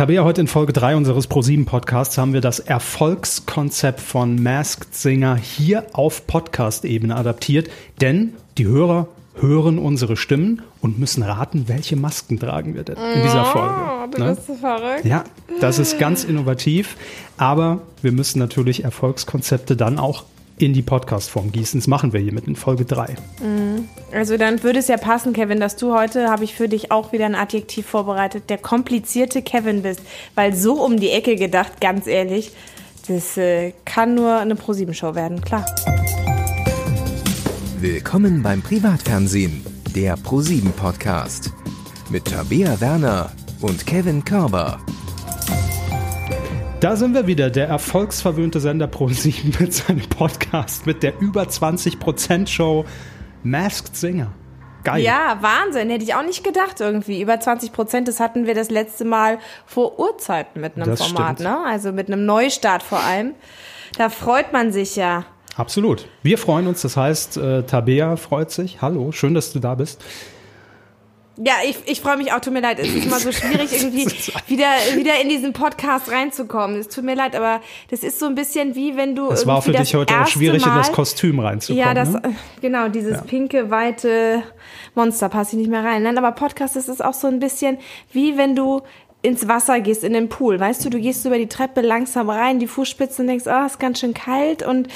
Tabea, heute in Folge 3 unseres Pro7 Podcasts haben wir das Erfolgskonzept von Masked Singer hier auf Podcast-Ebene adaptiert, denn die Hörer hören unsere Stimmen und müssen raten, welche Masken tragen wir denn in dieser Folge. Oh, du ne? bist so verrückt. Ja, das ist ganz innovativ, aber wir müssen natürlich Erfolgskonzepte dann auch in die Podcast-Form gießen. Das machen wir hiermit in Folge 3. Also dann würde es ja passen, Kevin, dass du heute, habe ich für dich auch wieder ein Adjektiv vorbereitet, der komplizierte Kevin bist. Weil so um die Ecke gedacht, ganz ehrlich, das äh, kann nur eine ProSieben-Show werden, klar. Willkommen beim Privatfernsehen, der Pro7 Podcast. Mit Tabea Werner und Kevin Körber. Da sind wir wieder, der erfolgsverwöhnte Sender Pro7 mit seinem Podcast, mit der über 20% Show Masked Singer. Geil. Ja, Wahnsinn, hätte ich auch nicht gedacht irgendwie. Über 20 Prozent, das hatten wir das letzte Mal vor Urzeiten mit einem Das Format, stimmt. ne? Also mit einem Neustart vor allem. Da freut man sich ja. Absolut. Wir freuen uns, das heißt, äh, Tabea freut sich. Hallo, schön, dass du da bist. Ja, ich, ich freue mich auch, tut mir leid. Es ist immer so schwierig, irgendwie wieder, wieder in diesen Podcast reinzukommen. Es tut mir leid, aber das ist so ein bisschen wie wenn du. Es war für dich heute auch schwierig, in Mal, das Kostüm reinzukommen. Ja, das, ne? genau, dieses Ja. pinke, weite Monster passe ich nicht mehr rein. Nein, aber Podcast, das ist auch so ein bisschen wie wenn du ins Wasser gehst, in den Pool. Weißt du, du gehst über die Treppe langsam rein, die Fußspitzen und denkst, ah, ist ganz schön kalt. Und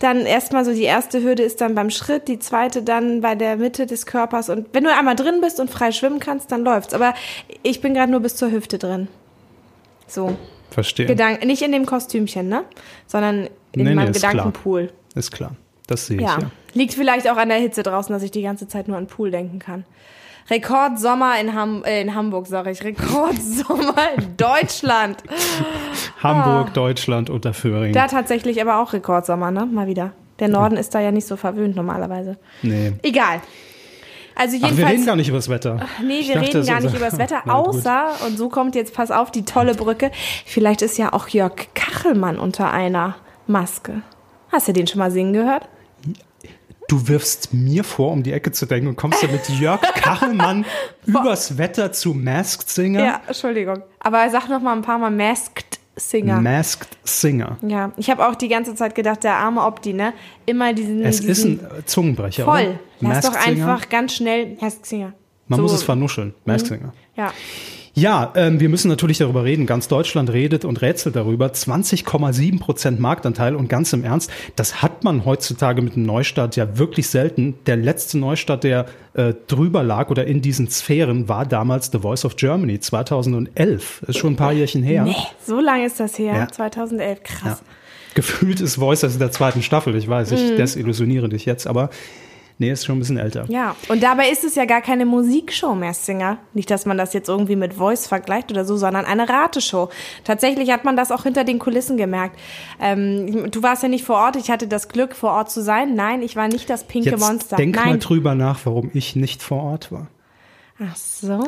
dann erstmal so die erste Hürde ist dann beim Schritt, die zweite dann bei der Mitte des Körpers. Und wenn du einmal drin bist und frei schwimmen kannst, dann läuft's. Aber ich bin gerade nur bis zur Hüfte drin. So. Verstehe. Gedank nicht in dem Kostümchen, ne? Sondern in Nee, nee, meinem klar. Gedankenpool. Ist klar. Das sehe ich, Ja. ja. Liegt vielleicht auch an der Hitze draußen, dass ich die ganze Zeit nur an Pool denken kann. Rekordsommer in, Ham äh, in Hamburg, sage ich. Rekordsommer in Deutschland. Hamburg, Deutschland, Unterföhring. Da tatsächlich aber auch Rekordsommer, ne? Mal wieder. Der Norden ist da ja nicht so verwöhnt normalerweise. Nee. Egal. Also Ach, wir jedenfalls. reden gar nicht über das Wetter. Nee, Ich wir dachte, reden gar nicht über das Wetter, außer, und so kommt jetzt, pass auf, die tolle Brücke. Vielleicht ist ja auch Jörg Kachelmann unter einer Maske. Hast du den schon mal singen gehört? Du wirfst mir vor, um die Ecke zu denken und kommst dann mit Jörg Kachelmann übers Wetter zu Masked Singer. Ja, Entschuldigung. Aber sag noch mal ein paar Mal Masked Singer. Masked Singer. ja, ich habe auch die ganze Zeit gedacht, der arme Opti, ne? Immer diesen. Es ist diesen, ein äh, Zungenbrecher. Voll. Oder? Lass doch Masked Singer. einfach ganz schnell Masked Singer. Man So, Mhm. muss es vernuscheln. Masked Singer. Ja. Ja, ähm, wir müssen natürlich darüber reden. Ganz Deutschland redet und rätselt darüber. 20,7 Prozent Marktanteil und ganz im Ernst, das hat man heutzutage mit einem Neustart ja wirklich selten. Der letzte Neustart, der äh, drüber lag oder in diesen Sphären, war damals The Voice of Germany 2011. Ist schon ein paar Jährchen her. Nee, so lange ist das her. Ja. 2011. Krass. Ja. Gefühlt ist Voice das in der zweiten Staffel. Ich weiß, ich desillusioniere dich jetzt, aber nee, ist schon ein bisschen älter. Ja, und dabei ist es ja gar keine Musikshow mehr, Singer. Nicht, dass man das jetzt irgendwie mit Voice vergleicht oder so, sondern eine Rateshow. Tatsächlich hat man das auch hinter den Kulissen gemerkt. Ähm, du warst ja nicht vor Ort, ich hatte das Glück, vor Ort zu sein. Nein, ich war nicht das pinke Jetzt Monster. denk mal Nein. drüber nach, warum ich nicht vor Ort war. Ach so.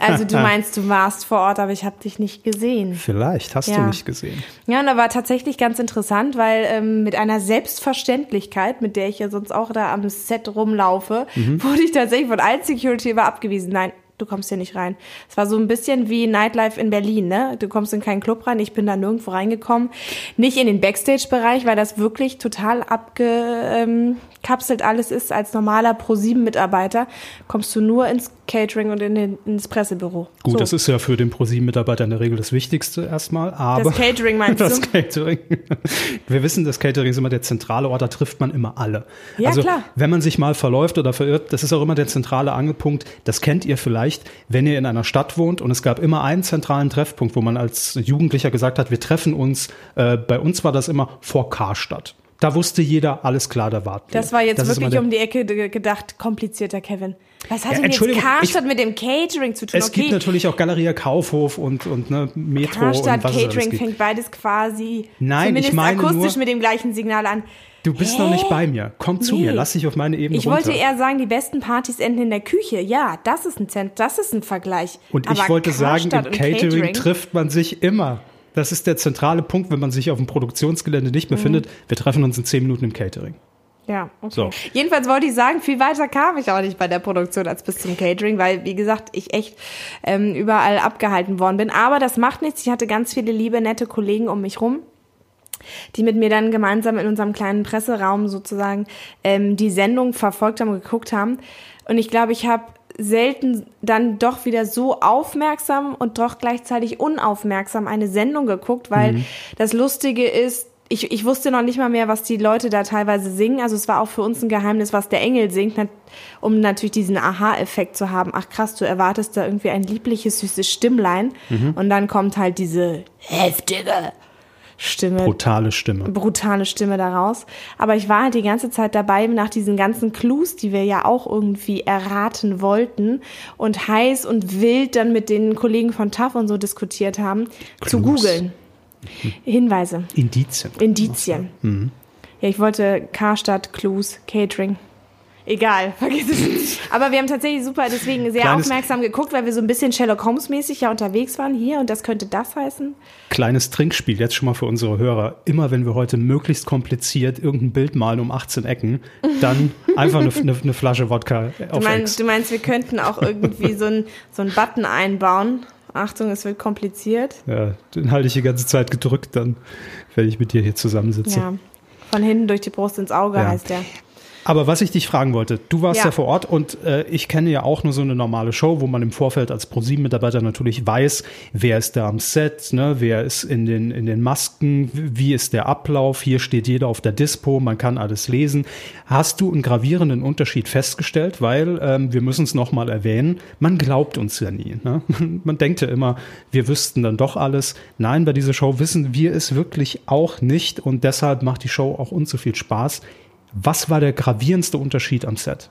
Also du meinst, du warst vor Ort, aber ich habe dich nicht gesehen. Vielleicht hast du Ja. nicht gesehen. Ja, und da war tatsächlich ganz interessant, weil ähm, mit einer Selbstverständlichkeit, mit der ich ja sonst auch da am Set rumlaufe, Mhm. wurde ich tatsächlich von allen Security immer abgewiesen. Nein, du kommst hier nicht rein. Es war so ein bisschen wie Nightlife in Berlin, ne? Du kommst in keinen Club rein, ich bin da nirgendwo reingekommen. Nicht in den Backstage-Bereich, weil das wirklich total abgekapselt alles ist. Als normaler Pro-7-Mitarbeiter kommst du nur ins Catering und in den, ins Pressebüro. Gut, so. das ist ja für den ProSieben-Mitarbeiter in der Regel das Wichtigste erstmal, aber. Das Catering meinst das du? Catering. Wir wissen, das Catering ist immer der zentrale Ort, da trifft man immer alle. Ja, also, klar. wenn man sich mal verläuft oder verirrt, das ist auch immer der zentrale Angelpunkt. Das kennt ihr vielleicht, wenn ihr in einer Stadt wohnt und es gab immer einen zentralen Treffpunkt, wo man als Jugendlicher gesagt hat, wir treffen uns. Äh, bei uns war das immer vor Karstadt. Da wusste jeder, alles klar, da warten wir. Das war jetzt immer wirklich um die Ecke ge- gedacht, komplizierter Kevin. Was hat Ja, denn jetzt Karstadt ich- mit dem Catering zu tun? Es gibt natürlich auch Galeria Kaufhof und, und ne, Metro Karstadt und was Catering fängt beides quasi Nein, zumindest ich meine akustisch nur- mit dem gleichen Signal an. Du bist Hä? noch nicht bei mir. Komm zu Nee. mir, lass dich auf meine Ebene Ich runter. wollte eher sagen, die besten Partys enden in der Küche. Ja, das ist ein Zent, das ist ein Vergleich. und Aber ich wollte sagen, Karstadt im und Catering, trifft man sich immer. Das ist der zentrale Punkt, wenn man sich auf dem Produktionsgelände nicht mehr Mhm. findet. Wir treffen uns in zehn Minuten im Catering. Ja, okay. So. Jedenfalls wollte ich sagen, viel weiter kam ich auch nicht bei der Produktion als bis zum Catering, weil, wie gesagt, ich echt ähm, überall abgehalten worden bin. Aber das macht nichts. Ich hatte ganz viele liebe, nette Kollegen um mich rum die mit mir dann gemeinsam in unserem kleinen Presseraum sozusagen ähm, die Sendung verfolgt haben und geguckt haben. Und ich glaube, ich habe selten dann doch wieder so aufmerksam und doch gleichzeitig unaufmerksam eine Sendung geguckt, weil das Lustige ist, ich, ich wusste noch nicht mal mehr, was die Leute da teilweise singen. Also es war auch für uns ein Geheimnis, was der Engel singt, um natürlich diesen Aha-Effekt zu haben. Ach krass, du erwartest da irgendwie ein liebliches, süßes Stimmlein. Und dann kommt halt diese heftige Stimme Brutale Stimme. brutale Stimme daraus. Aber ich war halt die ganze Zeit dabei, nach diesen ganzen Clues, die wir ja auch irgendwie erraten wollten und heiß und wild dann mit den Kollegen von TAF und so diskutiert haben, zu Clues. googeln. Hinweise, Indizien. Indizien. Ja, ich wollte Karstadt, Clues, Catering. Egal, vergiss es. Aber wir haben tatsächlich super, deswegen sehr Kleines- aufmerksam geguckt, weil wir so ein bisschen Sherlock Holmes-mäßig ja unterwegs waren hier und das könnte das heißen. Kleines Trinkspiel jetzt schon mal für unsere Hörer. Immer wenn wir heute möglichst kompliziert irgendein Bild malen um 18 Ecken, dann einfach eine, eine, eine Flasche Wodka Du auf meinst, Ex. du meinst, wir könnten auch irgendwie so einen so einen Button einbauen. Achtung, es wird kompliziert. Ja, den halte ich die ganze Zeit gedrückt dann, wenn ich mit dir hier zusammensitze. Ja. Von hinten durch die Brust ins Auge Ja. heißt der. Aber was ich dich fragen wollte, du warst ja, Ja. vor Ort und äh, ich kenne ja auch nur so eine normale Show, wo man im Vorfeld als ProSieben-Mitarbeiter natürlich weiß, wer ist da am Set, ne, wer ist in den, in den Masken, wie ist der Ablauf, hier steht jeder auf der Dispo, man kann alles lesen. Hast du einen gravierenden Unterschied festgestellt? Weil, ähm, wir müssen es nochmal erwähnen, man glaubt uns ja nie. Ne? Man denkt ja immer, wir wüssten dann doch alles. Nein, bei dieser Show wissen wir es wirklich auch nicht und deshalb macht die Show auch uns so viel Spaß. Was war der gravierendste Unterschied am Set?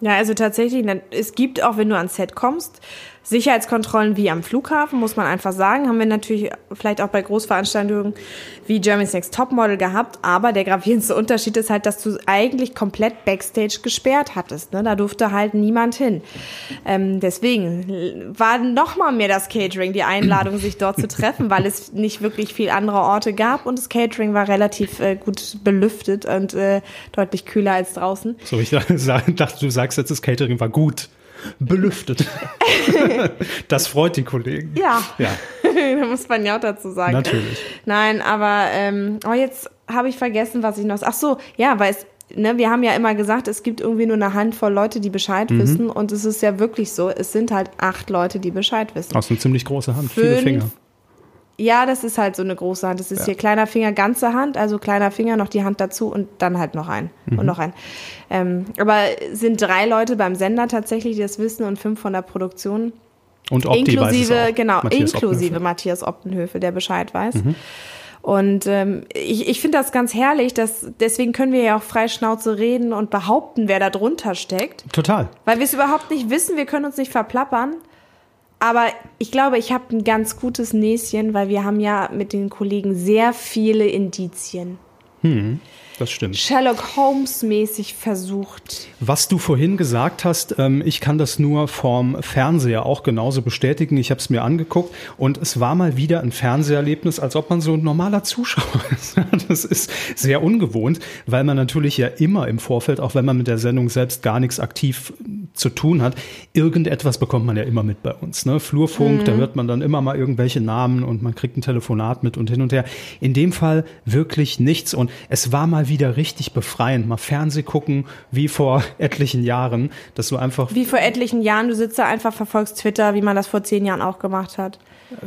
Ja, also tatsächlich, es gibt auch, wenn du ans Set kommst, Sicherheitskontrollen wie am Flughafen, muss man einfach sagen. Haben wir natürlich vielleicht auch bei Großveranstaltungen wie Germany's Next Topmodel gehabt. Aber der gravierendste Unterschied ist halt, dass du eigentlich komplett Backstage gesperrt hattest. Ne? Da durfte halt niemand hin. Ähm, deswegen war noch mal mehr das Catering die Einladung, sich dort zu treffen, weil es nicht wirklich viel andere Orte gab. Und das Catering war relativ äh, gut belüftet und äh, deutlich kühler als draußen. So, ich dachte, du sagst jetzt, das Catering war gut. Belüftet. das freut die Kollegen. Ja. Ja, da muss man ja auch dazu sagen. natürlich. Nein, aber ähm, oh, jetzt habe ich vergessen, was ich noch. Ach so, ja, weil es, ne, wir haben ja immer gesagt, es gibt irgendwie nur eine Handvoll Leute, die Bescheid Mhm. wissen. Und es ist ja wirklich so, es sind halt acht Leute, die Bescheid wissen. Hast eine ziemlich große Hand, viele Fünf. Finger. Ja, das ist halt so eine große Hand. Das ist hier kleiner Finger, ganze Hand, also kleiner Finger, noch die Hand dazu und dann halt noch ein Mhm. und noch ein. Ähm, aber sind drei Leute beim Sender tatsächlich, die das wissen und fünf von der Produktion. Und Opti weiß es inklusive, auch. genau, Matthias inklusive Optenhöfe. Mhm. Matthias Optenhöfe, der Bescheid weiß. Und ähm, ich, ich finde das ganz herrlich, dass deswegen können wir ja auch frei Schnauze reden und behaupten, wer da drunter steckt. Total. Weil wir es überhaupt nicht wissen, wir können uns nicht verplappern. Aber ich glaube, ich habe ein ganz gutes Näschen, weil wir haben ja mit den Kollegen sehr viele Indizien. Das stimmt. Sherlock Holmes mäßig versucht. Was du vorhin gesagt hast, ähm, ich kann das nur vom Fernseher auch genauso bestätigen. Ich habe es mir angeguckt und es war mal wieder ein Fernseherlebnis, als ob man so ein normaler Zuschauer ist. Das ist sehr ungewohnt, weil man natürlich ja immer im Vorfeld, auch wenn man mit der Sendung selbst gar nichts aktiv zu tun hat, irgendetwas bekommt man ja immer mit bei uns. Ne? Flurfunk, da hört man dann immer mal irgendwelche Namen und man kriegt ein Telefonat mit und hin und her. In dem Fall wirklich nichts und es war mal wieder richtig befreiend, mal Fernseh gucken, wie vor etlichen Jahren, dass du einfach Wie vor etlichen Jahren, du sitzt da einfach, verfolgst Twitter, wie man das vor zehn Jahren auch gemacht hat.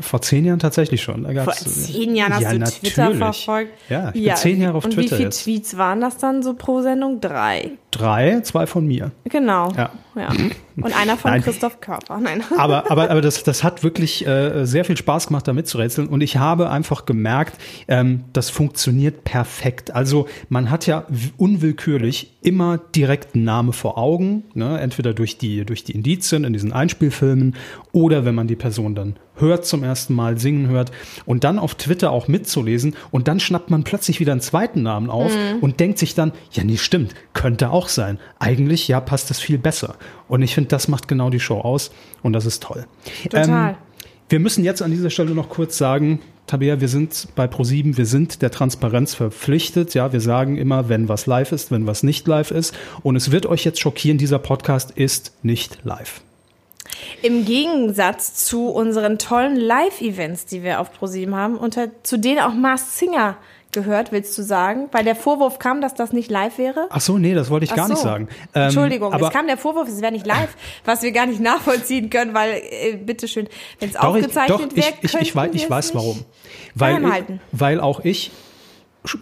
vor zehn Jahren tatsächlich schon. Da Vor zehn Jahren hast ja, du Twitter natürlich. verfolgt. Ja, ich bin zehn Jahre auf und Twitter wie viele jetzt. Tweets waren das dann so pro Sendung? Drei. Drei, zwei von mir. Genau. Ja. ja. Und einer von Nein. Christoph Körper. Nein. aber, aber, aber das, das hat wirklich äh, sehr viel Spaß gemacht, da mitzurätseln. Und ich habe einfach gemerkt, ähm, das funktioniert perfekt. Also man hat ja unwillkürlich immer direkt einen Namen vor Augen, ne? entweder durch die, durch die Indizien in diesen Einspielfilmen oder wenn man die Person dann hört zum ersten Mal, singen hört und dann auf Twitter auch mitzulesen und dann schnappt man plötzlich wieder einen zweiten Namen auf und denkt sich dann, ja, nee, stimmt, könnte auch sein. Eigentlich, ja, passt das viel besser. Und ich finde, das macht genau die Show aus und das ist toll. Total. Ähm, Wir müssen jetzt an dieser Stelle noch kurz sagen, Tabea, wir sind bei ProSieben, wir sind der Transparenz verpflichtet. Ja, wir sagen immer, wenn was live ist, wenn was nicht live ist. Und es wird euch jetzt schockieren, dieser Podcast ist nicht live. Im Gegensatz zu unseren tollen Live-Events, die wir auf ProSieben haben, unter, zu denen auch Mars Singer gehört, willst du sagen? Weil der Vorwurf kam, dass das nicht live wäre? Ach so, nee, das wollte ich Ach gar so. nicht sagen. Ähm, Entschuldigung, aber es kam der Vorwurf, es wäre nicht live, was wir gar nicht nachvollziehen können, weil, äh, bitteschön, wenn es aufgezeichnet wäre, ich, ich, ich, weiß, ich weiß warum. Weil, weil auch ich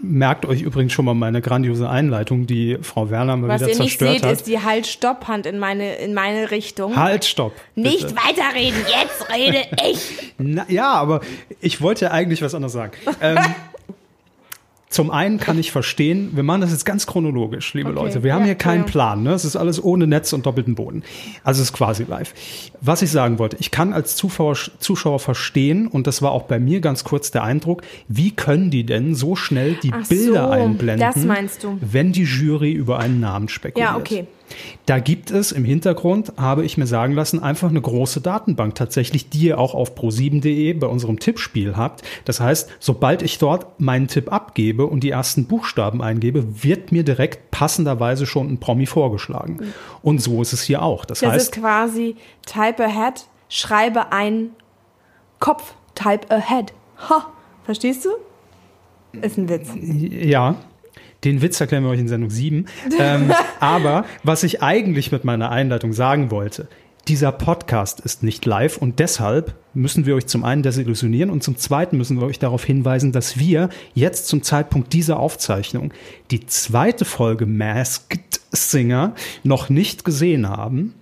merkt euch übrigens schon mal meine grandiose Einleitung, die Frau Werner mal Was wieder ihr nicht zerstört seht, hat. ist die Halt-Stopp-Hand in meine, in meine Richtung. halt, stopp. nicht weiterreden, jetzt rede ich. Na, ja, aber ich wollte ja eigentlich was anderes sagen. Ähm, zum einen kann ich verstehen, wir machen das jetzt ganz chronologisch, liebe Okay, Leute. Wir haben ja, hier keinen ja. Plan. Ne? Es ist alles ohne Netz und doppelten Boden. Also es ist quasi live. Was ich sagen wollte, ich kann als Zuschauer, Zuschauer verstehen, und das war auch bei mir ganz kurz der Eindruck, wie können die denn so schnell die Ach Bilder so, einblenden, das meinst du. wenn die Jury über einen Namen spekuliert. Ja, okay. Da gibt es im Hintergrund, habe ich mir sagen lassen, einfach eine große Datenbank tatsächlich, die ihr auch auf pro7.de bei unserem Tippspiel habt. Das heißt, sobald ich dort meinen Tipp abgebe und die ersten Buchstaben eingebe, wird mir direkt passenderweise schon ein Promi vorgeschlagen. Und so ist es hier auch. Das, Das ist heißt, quasi type ahead, schreibe ein Kopf, type ahead. Ha, verstehst du? Ist ein Witz. ja. Den Witz erklären wir euch in Sendung 7. Ähm, aber was ich eigentlich mit meiner Einleitung sagen wollte, dieser Podcast ist nicht live und deshalb müssen wir euch zum einen desillusionieren und zum zweiten müssen wir euch darauf hinweisen, dass wir jetzt zum Zeitpunkt dieser Aufzeichnung die zweite Folge Masked Singer noch nicht gesehen haben.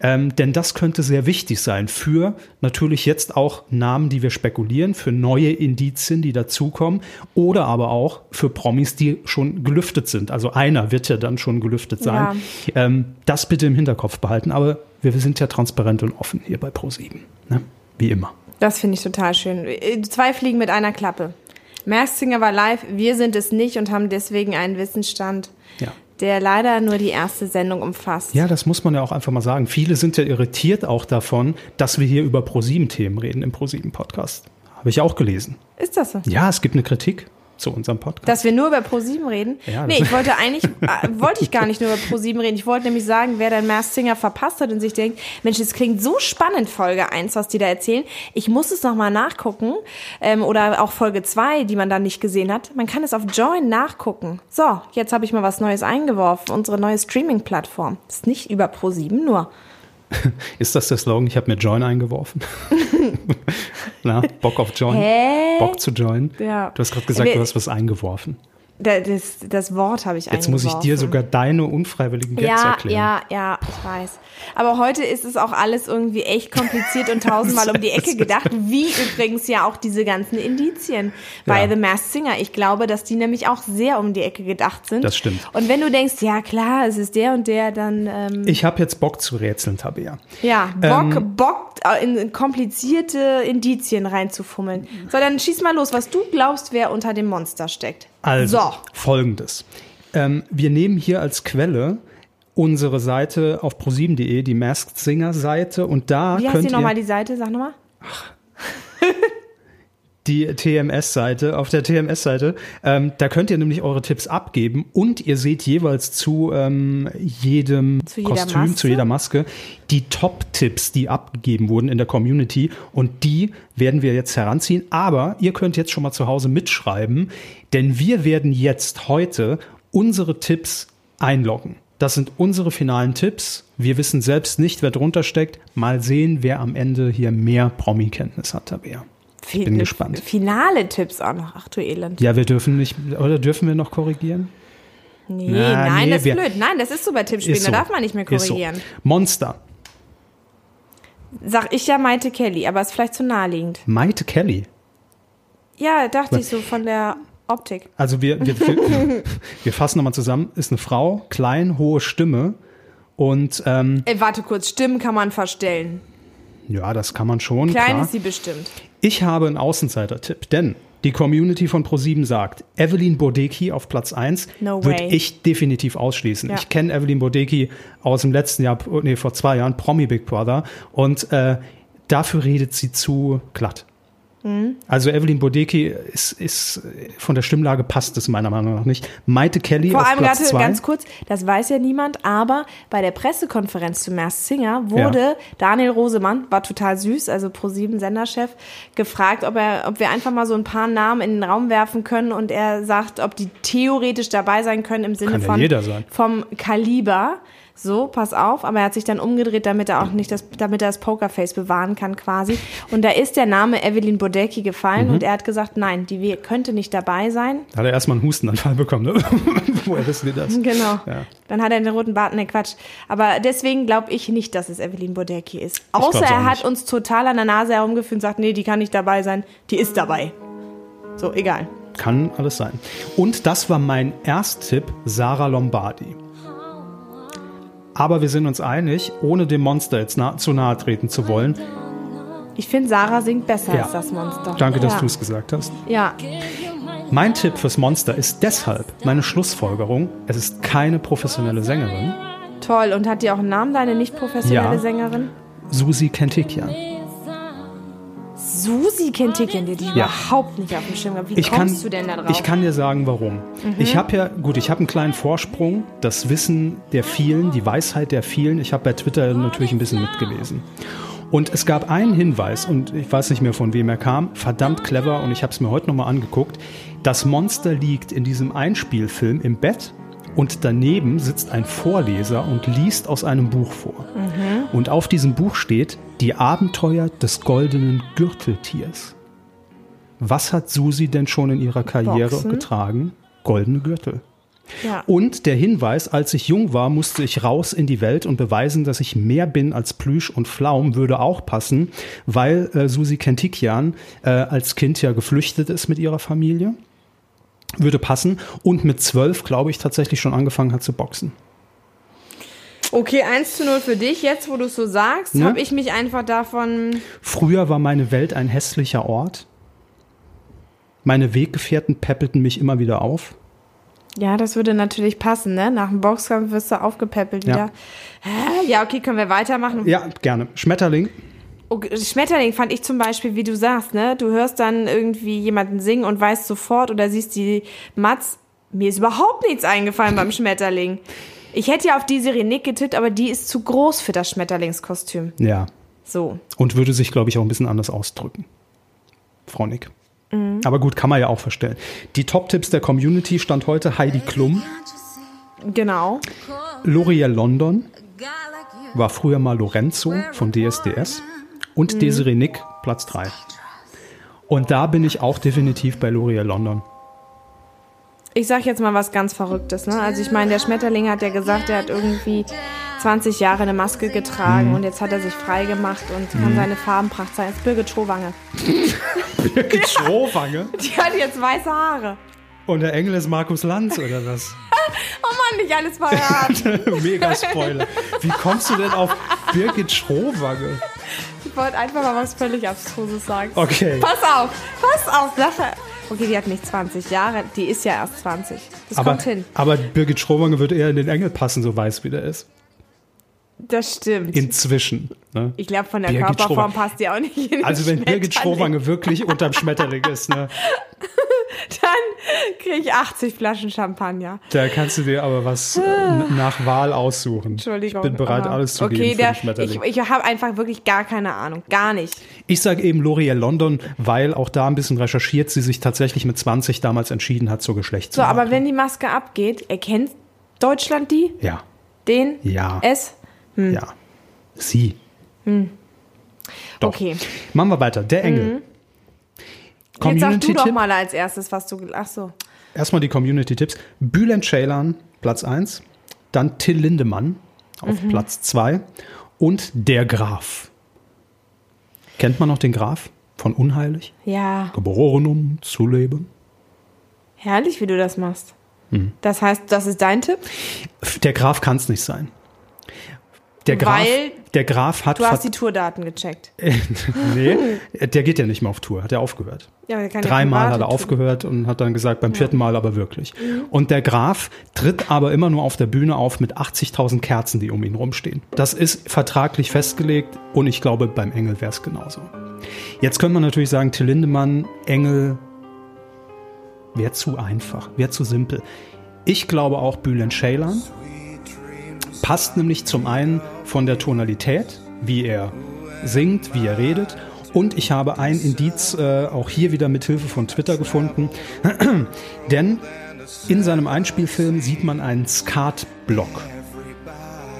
Ähm, denn das könnte sehr wichtig sein für natürlich jetzt auch Namen, die wir spekulieren, für neue Indizien, die dazukommen oder aber auch für Promis, die schon gelüftet sind. Also einer wird ja dann schon gelüftet sein. Ähm, das bitte im Hinterkopf behalten. Aber wir sind ja transparent und offen hier bei Pro7. Ne? Wie immer. Das finde ich total schön. Zwei Fliegen mit einer Klappe. Masked Singer war live, wir sind es nicht und haben deswegen einen Wissensstand, Ja. Der leider nur die erste Sendung umfasst. Ja, das muss man ja auch einfach mal sagen. Viele sind ja irritiert auch davon, dass wir hier über ProSieben-Themen reden im ProSieben-Podcast. Habe ich auch gelesen. Ist das so? Ja, es gibt eine Kritik zu unserem Podcast. Dass wir nur über Pro7 reden? Ja, nee, ich wollte eigentlich, äh, wollte ich gar nicht nur über Pro7 reden. Ich wollte nämlich sagen, wer den Masked Singer verpasst hat und sich denkt, Mensch, das klingt so spannend, Folge 1, was die da erzählen. Ich muss es nochmal nachgucken. Ähm, oder auch Folge 2, die man dann nicht gesehen hat. Man kann es auf Join nachgucken. So, jetzt habe ich mal was Neues eingeworfen. Unsere neue Streaming-Plattform. Ist nicht über Pro7 nur. Ist das der Slogan? Ich habe mir Join eingeworfen. Na, Bock auf Join? Hä? Bock zu join? Ja. Du hast gerade gesagt, Wir- du hast was eingeworfen. Da- Das, das Wort habe ich Jetzt muss ich dir sogar deine unfreiwilligen Gags Ja, erklären. ja, ja, ich weiß. Aber heute ist es auch alles irgendwie echt kompliziert und tausendmal um die Ecke gedacht, wie übrigens ja auch diese ganzen Indizien bei Ja. The Masked Singer. Ich glaube, dass die nämlich auch sehr um die Ecke gedacht sind. Das stimmt. Und wenn du denkst, ja klar, es ist der und der, dann ähm, Ich habe jetzt Bock zu rätseln, Tabea. ja, Bock, Ähm, Bock äh, in komplizierte Indizien reinzufummeln. So, dann schieß mal los, was du glaubst, wer unter dem Monster steckt. Also, So. folgendes. Ähm, wir nehmen hier als Quelle unsere Seite auf pro7.de, die Masked Singer Seite und da Wie heißt könnt die nochmal die Seite? Sag nochmal. die TMS-Seite, auf der TMS-Seite, ähm, da könnt ihr nämlich eure Tipps abgeben und ihr seht jeweils zu ähm, jedem Zu Kostüm, Maske? zu jeder Maske, die Top-Tipps, die abgegeben wurden in der Community und die werden wir jetzt heranziehen. Aber ihr könnt jetzt schon mal zu Hause mitschreiben, denn wir werden jetzt heute unsere Tipps einloggen. Das sind unsere finalen Tipps. Wir wissen selbst nicht, wer drunter steckt. Mal sehen, wer am Ende hier mehr Promi-Kenntnis hat, Tabea. Fi- bin gespannt. Finale Tipps auch noch. Ach du Elend. Ja, wir dürfen nicht, oder dürfen wir noch korrigieren? Nee, Na, nein, nee, das ist blöd. Nein, das ist so bei Tippspielen, Ist da so. darf man nicht mehr Ist so. korrigieren. Monster. Sag ich ja Maite Kelly, aber ist vielleicht zu naheliegend. Maite Kelly. Ja, dachte ich so von der Optik. Also wir, wir, wir, wir fassen nochmal zusammen. Ist eine Frau, klein, hohe Stimme. Und ähm, Ey, warte kurz, Stimmen kann man verstellen. ja, das kann man schon. Klein klar. ist sie bestimmt. Ich habe einen Außenseiter-Tipp, denn die Community von ProSieben sagt, Evelyn Bodeki auf Platz 1 No würde ich definitiv ausschließen. Ja. Ich kenne Evelyn Bodeki aus dem letzten Jahr, nee, vor zwei Jahren, Promi Big Brother. Und äh, dafür redet sie zu glatt. Also Evelyn Bodecki ist, ist von der Stimmlage passt es meiner Meinung nach nicht. Maite Kelly Vor auf allem Platz gerade ganz kurz, das weiß ja niemand, aber bei der Pressekonferenz zu Masked Singer wurde Ja. Daniel Rosemann, war total süß, also Pro7 Senderchef, gefragt, ob er, ob wir einfach mal so ein paar Namen in den Raum werfen können und er sagt, ob die theoretisch dabei sein können im Sinne Kann ja von jeder sein. vom Kaliber. So, pass auf, aber er hat sich dann umgedreht, damit er auch nicht das, damit er das Pokerface bewahren kann quasi. Und da ist der Name Evelyn Bodecki gefallen Mhm. und er hat gesagt, nein, die könnte nicht dabei sein. Da hat er erstmal einen Hustenanfall bekommen. Ne? Woher wissen wir das? Genau. Ja. Dann hat er den roten Bart, ne Quatsch. Aber deswegen glaube ich nicht, dass es Evelyn Bodecki ist. Außer er hat uns total an der Nase herumgeführt und sagt, nee, die kann nicht dabei sein. Die ist dabei. So, egal. Kann alles sein. Und das war mein Ersttipp, Sarah Lombardi. Aber wir sind uns einig, ohne dem Monster jetzt nah, zu nahe treten zu wollen. Ich finde, Sarah singt besser Ja. als das Monster. Danke, dass ja. du es gesagt hast. Ja, Mein Tipp fürs Monster ist deshalb meine Schlussfolgerung. Es ist keine professionelle Sängerin. toll. Und hat die auch einen Namen, deine nicht professionelle Ja. Sängerin? Susi Kentikian. Susi Kentikian, die die Ja. überhaupt nicht auf dem Schirm gehabt. Wie Ich kann, kommst du denn da drauf? ich kann dir sagen, warum. Ich habe ja, gut, ich habe einen kleinen Vorsprung, das Wissen der vielen, die Weisheit der vielen. Ich habe bei Twitter natürlich ein bisschen mitgelesen. Und es gab einen Hinweis, und ich weiß nicht mehr von wem er kam, verdammt clever, und ich habe es mir heute nochmal angeguckt. Das Monster liegt in diesem Einspielfilm im Bett und daneben sitzt ein Vorleser und liest aus einem Buch vor. Und auf diesem Buch steht Die Abenteuer des goldenen Gürteltiers. Was hat Susi denn schon in ihrer Karriere Boxen. getragen? Goldene Gürtel. ja. Und der Hinweis, als ich jung war, musste ich raus in die Welt und beweisen, dass ich mehr bin als Plüsch und Pflaum, würde auch passen, weil äh, Susi Kentikian äh, als Kind ja geflüchtet ist mit ihrer Familie. Würde passen. Und mit zwölf, glaube ich, tatsächlich schon angefangen hat zu boxen. Okay, 1 zu 0 für dich. Jetzt, wo du es so sagst, Ne? habe ich mich einfach davon. Früher war meine Welt ein hässlicher Ort. Meine Weggefährten peppelten mich immer wieder auf. Ja, das würde natürlich passen, ne? Nach dem Boxkampf wirst du aufgepäppelt Ja. wieder. Ja, okay, können wir weitermachen. Ja, gerne. Schmetterling. Okay, Schmetterling fand ich zum Beispiel, wie du sagst, ne? Du hörst dann irgendwie jemanden singen und weißt sofort oder siehst die Matz. Mir ist überhaupt nichts eingefallen beim Schmetterling. Ich hätte ja auf die Nick getippt, aber die ist zu groß für das Schmetterlingskostüm. Ja. So. Und würde sich, glaube ich, auch ein bisschen anders ausdrücken. Frau Nick. Aber gut, kann man ja auch verstellen. Die Top-Tipps der Community stand heute Heidi Klum, Genau. L'Oreal London, war früher mal Lorenzo von DSDS und Desiree Nick, Platz 3. Und da bin ich auch definitiv bei L'Oreal London. Ich sag jetzt mal was ganz Verrücktes, ne? Also ich meine, der Schmetterling hat ja gesagt, er hat irgendwie 20 Jahre eine Maske getragen Mhm. und jetzt hat er sich frei gemacht und kann seine Farbenpracht sein. Das ist Birgit Schrowange. Birgit Schrowange? Die hat jetzt weiße Haare. Und der Engel ist Markus Lanz, oder was? Oh Mann, nicht alles verraten. Mega Spoiler. Wie kommst du denn auf Birgit Schrowange? Ich wollte einfach mal was völlig Abstruses sagen. Okay. Pass auf, pass auf, Sache. Okay, die hat nicht 20 Jahre, die ist ja erst 20. Das Aber, kommt hin. aber Birgit Schrowange würde eher in den Engel passen, so weiß wie der ist. Das stimmt. Inzwischen. Ne? ich glaube, von der Birgit Körperform Schrowange. passt die auch nicht in den Also wenn Birgit Schmetterling. Schrowange wirklich unterm Schmetterling ist, ne, Dann kriege ich 80 Flaschen Champagner. da kannst du dir aber was äh, nach Wahl aussuchen. Entschuldigung. Ich bin bereit, alles zu okay, geben für der, den Schmetterling. Ich, ich habe einfach wirklich gar keine Ahnung. Gar nicht. Ich sage eben L'Oreal London, weil auch da ein bisschen recherchiert, sie sich tatsächlich mit 20 damals entschieden hat zur So, Geschlechtsumwandlung. aber wenn die Maske abgeht, erkennt Deutschland die? Ja, Den? ja, Es? ja. Sie. Doch. Okay. Machen wir weiter. Der Engel. Jetzt sag du doch mal als erstes, was du. Ach so. Erstmal die Community-Tipps. Bülent Ceylan, Platz 1. Dann Till Lindemann auf Mhm. Platz 2. Und der Graf. Kennt man noch den Graf von Unheilig? Ja, Geboren um zu leben. herrlich, wie du das machst. Hm. Das heißt, das ist dein Tipp? Der Graf kann es nicht sein. Der Graf, Weil der Graf hat. Du hast die Tourdaten gecheckt. nee, der geht ja nicht mehr auf Tour, hat er aufgehört. Ja, der kann Dreimal hat er aufgehört und hat dann gesagt, beim vierten Mal aber wirklich. Mhm. Und der Graf tritt aber immer nur auf der Bühne auf mit 80.000 Kerzen, die um ihn rumstehen. Das ist vertraglich festgelegt und ich glaube, beim Engel wäre es genauso. Jetzt könnte man natürlich sagen, Till Lindemann, Engel, wäre zu einfach, wäre zu simpel. Ich glaube auch Bülent Ceylan passt nämlich zum einen von der Tonalität, wie er singt, wie er redet. Und ich habe ein Indiz äh, auch hier wieder mit Hilfe von Twitter gefunden. Denn in seinem Einspielfilm sieht man einen Skat-Block.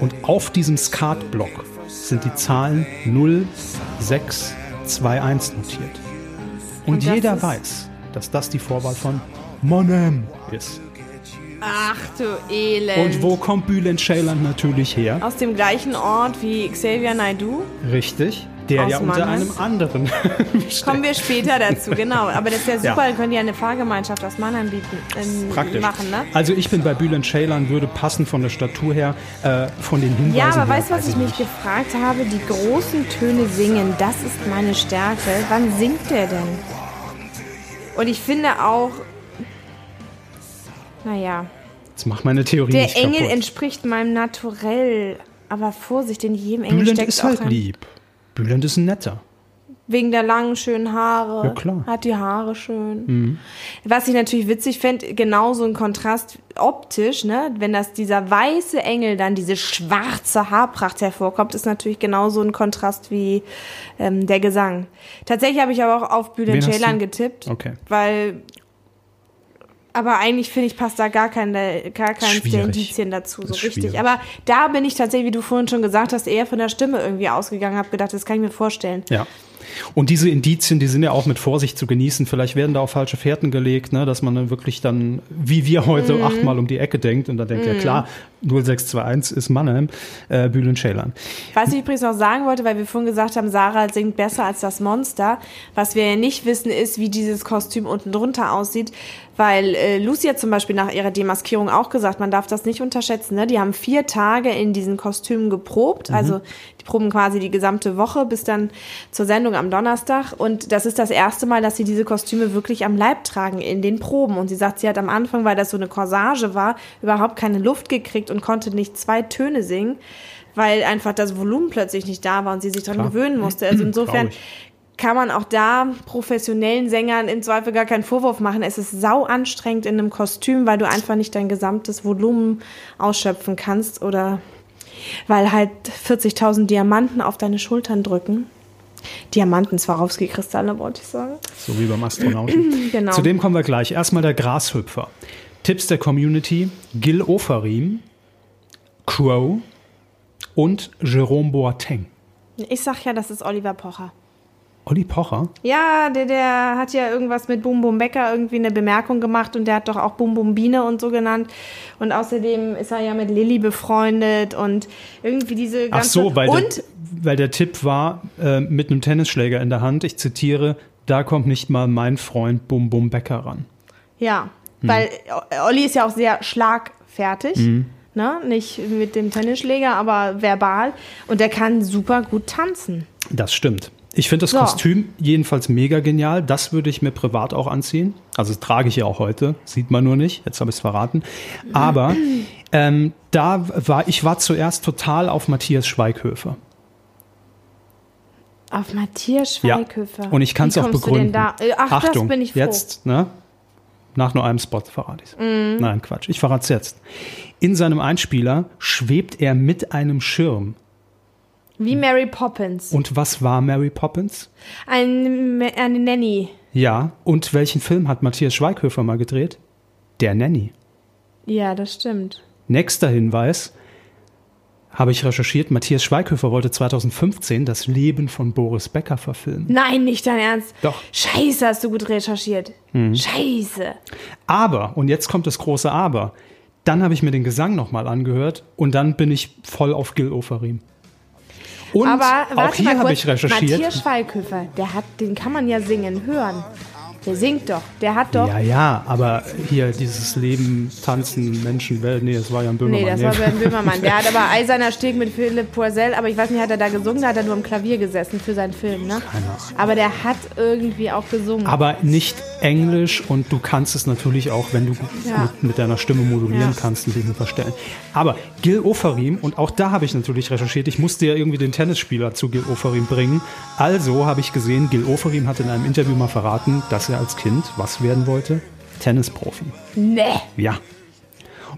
Und auf diesem Skat-Block sind die Zahlen 0621 notiert. Und, Und jeder weiß, dass das die Vorwahl von Monem ist. Ach du Elend. Und wo kommt Bülent Ceylan natürlich her? Aus dem gleichen Ort wie Xavier Naidoo. Richtig. Der Aus ja unter Mannheim? einem anderen. Kommen wir später dazu, genau. Aber das ist ja super, Ja. dann können die eine Fahrgemeinschaft aus Mannheim bieten, ähm, Praktisch. machen, ne? Also ich bin bei Bülent Ceylan, würde passen von der Statur her, äh, von den Hinweisen Ja, aber her, weißt du, was ich mich gefragt habe? Die großen Töne singen, das ist meine Stärke. Wann singt der denn? Und ich finde auch, naja, Jetzt mach meine Theorie der nicht Engel kaputt. entspricht meinem Naturell. Aber Vorsicht, in jedem Engel Bülent steckt ist auch halt ein... lieb. Bülent ist ein netter. Wegen der langen, schönen Haare. Ja, klar. Mhm. Hat die Haare schön. Was ich natürlich witzig fände, genauso ein Kontrast optisch, ne? Wenn das dieser weiße Engel dann diese schwarze Haarpracht hervorkommt, ist natürlich genauso ein Kontrast wie ähm, der Gesang. Tatsächlich habe ich aber auch auf Bülent Ceylan getippt, Okay. weil aber eigentlich finde ich, passt da gar, keine, gar keins der. Indizien dazu, so richtig. schwierig. Aber da bin ich tatsächlich, wie du vorhin schon gesagt hast, eher von der Stimme irgendwie ausgegangen, habe gedacht, das kann ich mir vorstellen. Ja. Und diese Indizien, die sind ja auch mit Vorsicht zu genießen. Vielleicht werden da auf falsche Fährten gelegt, ne, dass man dann wirklich dann, wie wir heute, Mhm. achtmal um die Ecke denkt und dann denkt, ja klar, 0621 ist Mannheim, äh, Bülent Ceylan. Was ich übrigens noch sagen wollte, weil wir vorhin gesagt haben, Sarah singt besser als das Monster. Was wir ja nicht wissen, ist, wie dieses Kostüm unten drunter aussieht. Weil äh, Lucy hat zum Beispiel nach ihrer Demaskierung auch gesagt, man darf das nicht unterschätzen. Ne? Die haben vier Tage in diesen Kostümen geprobt. Also die proben quasi die gesamte Woche bis dann zur Sendung am Donnerstag. Und das ist das erste Mal, dass sie diese Kostüme wirklich am Leib tragen in den Proben. Und sie sagt, sie hat am Anfang, weil das so eine Corsage war, überhaupt keine Luft gekriegt und konnte nicht zwei Töne singen weil einfach das Volumen plötzlich nicht da war und sie sich daran gewöhnen musste. Also insofern. Kann man auch da professionellen Sängern im Zweifel gar keinen Vorwurf machen. Es ist sau anstrengend in einem Kostüm, weil du einfach nicht dein gesamtes Volumen ausschöpfen kannst oder weil halt 40.000 Diamanten auf deine Schultern drücken. Diamanten, Swarovski-Kristalle, wollte ich sagen. So wie beim Astronauten. Genau. Zu dem kommen wir gleich. Erstmal der Grashüpfer. Tipps der Community: Gil Ofarim, Crow und Jerome Boateng. Ich sag ja, das ist Oliver Pocher. Olli Pocher? Ja, der, der hat ja irgendwas mit Bum Bum Becker irgendwie eine Bemerkung gemacht und der hat doch auch Bum Bum Biene und so genannt. Und außerdem ist er ja mit Lilly befreundet und irgendwie diese Ach ganze... so, weil, der, und weil der Tipp war, äh, mit einem Tennisschläger in der Hand, ich zitiere, da kommt nicht mal mein Freund Bum Bum Becker ran. Ja, Hm. weil Olli ist ja auch sehr schlagfertig. Ne? Nicht mit dem Tennisschläger, aber verbal. Und der kann super gut tanzen. Das stimmt. Ich finde das So. Kostüm jedenfalls mega genial. Das würde ich mir privat auch anziehen. Also das trage ich ja auch heute. Sieht man nur nicht. Jetzt habe ich es verraten. Aber ähm, da war ich war zuerst total auf Matthias Schweighöfer. Auf Matthias Ja. Schweighöfer. Und ich kann es auch begründen. Äh, Ach, Achtung, das bin ich froh. jetzt, ne? Nach nur einem Spot verrate ich Mhm. Nein, Quatsch. Ich verrate es jetzt. In seinem Einspieler schwebt er mit einem Schirm. Wie Mary Poppins. Und was war Mary Poppins? Ein, eine Nanny. Ja. Und welchen Film hat Matthias Schweighöfer mal gedreht? Der Nanny. Ja, das stimmt. Nächster Hinweis. Habe ich recherchiert. Matthias Schweighöfer wollte 2015 das Leben von Boris Becker verfilmen. Nein, nicht dein Ernst. Doch. Mhm. Scheiße, hast du gut recherchiert. Scheiße. Aber, und jetzt kommt das große Aber, dann habe ich mir den Gesang nochmal angehört und dann bin ich voll auf Gil Ofarim. Und Aber auch hier habe ich recherchiert. Matthias Schweighöfer, der hat, den kann man ja singen hören. Der singt doch. Der hat doch. Ja, ja, aber hier dieses Leben, Tanzen, Menschenwelt, nee, das war ja ein Böhmermann. Nee, das war Ben Böhmermann. Der hat aber Eiserner Steg mit Philipp Poisel, aber ich weiß nicht, hat er da gesungen, da hat er nur am Klavier gesessen für seinen Film, ne? Keine Ahnung. Aber der hat irgendwie auch gesungen. Aber nicht Englisch und du kannst es natürlich auch, wenn du Ja. mit, mit deiner Stimme modulieren Ja. kannst, ein bisschen verstellen. Aber Gil Ofarim, und auch da habe ich natürlich recherchiert, ich musste ja irgendwie den Tennisspieler zu Gil Ofarim bringen. Also habe ich gesehen, Gil Ofarim hat in einem Interview mal verraten, dass er als Kind was werden wollte? Tennisprofi. nee. Ja.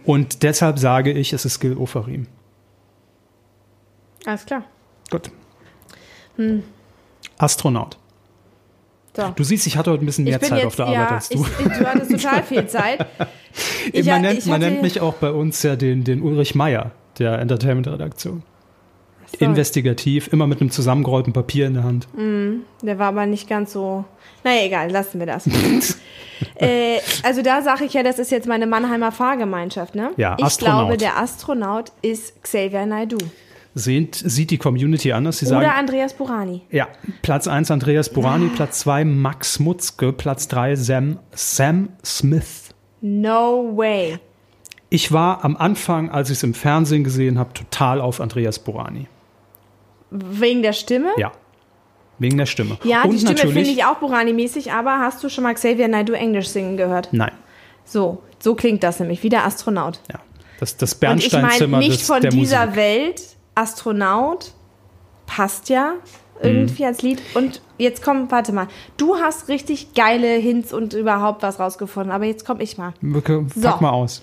Und deshalb sage ich, es ist Gil Ofarim. Alles klar. Gut. Hm. Astronaut. So. Du siehst, ich hatte heute ein bisschen mehr Zeit jetzt, auf der Arbeit ja, als du. Ich, du hattest total viel Zeit. Ich, man, nennt, man nennt mich auch bei uns ja den, den Ulrich Meier der Entertainment-Redaktion. So, Investigativ, immer mit einem zusammengerollten Papier in der Hand. Der war aber nicht ganz so. Naja, egal, lassen wir das. äh, also da sage ich ja, das ist jetzt meine Mannheimer Fahrgemeinschaft, ne? Ja, ich Astronaut. glaube, der Astronaut ist Xavier Naidoo. Sehnt, sieht die Community anders. Sie Oder sagen, Andreas Burani. ja, Platz 1 Andreas Burani, Platz 2 Max Mutzke, Platz 3 Sam, Sam Smith. No way. Ich war am Anfang, als ich es im Fernsehen gesehen habe, total auf Andreas Burani. Wegen der Stimme? Ja. Wegen der Stimme. Ja, Und die Stimme finde ich auch Burani-mäßig, aber hast du schon mal Xavier Naidoo Englisch singen gehört? Nein. So, so klingt das nämlich, wie der Astronaut. Ja. Das, das Und ich meine Bernsteinzimmer nicht des, von dieser Musik. Welt. Astronaut passt ja irgendwie Mhm. als Lied. Und jetzt komm, warte mal. Du hast richtig geile Hints und überhaupt was rausgefunden. Aber jetzt komm ich mal. Pack So. mal aus.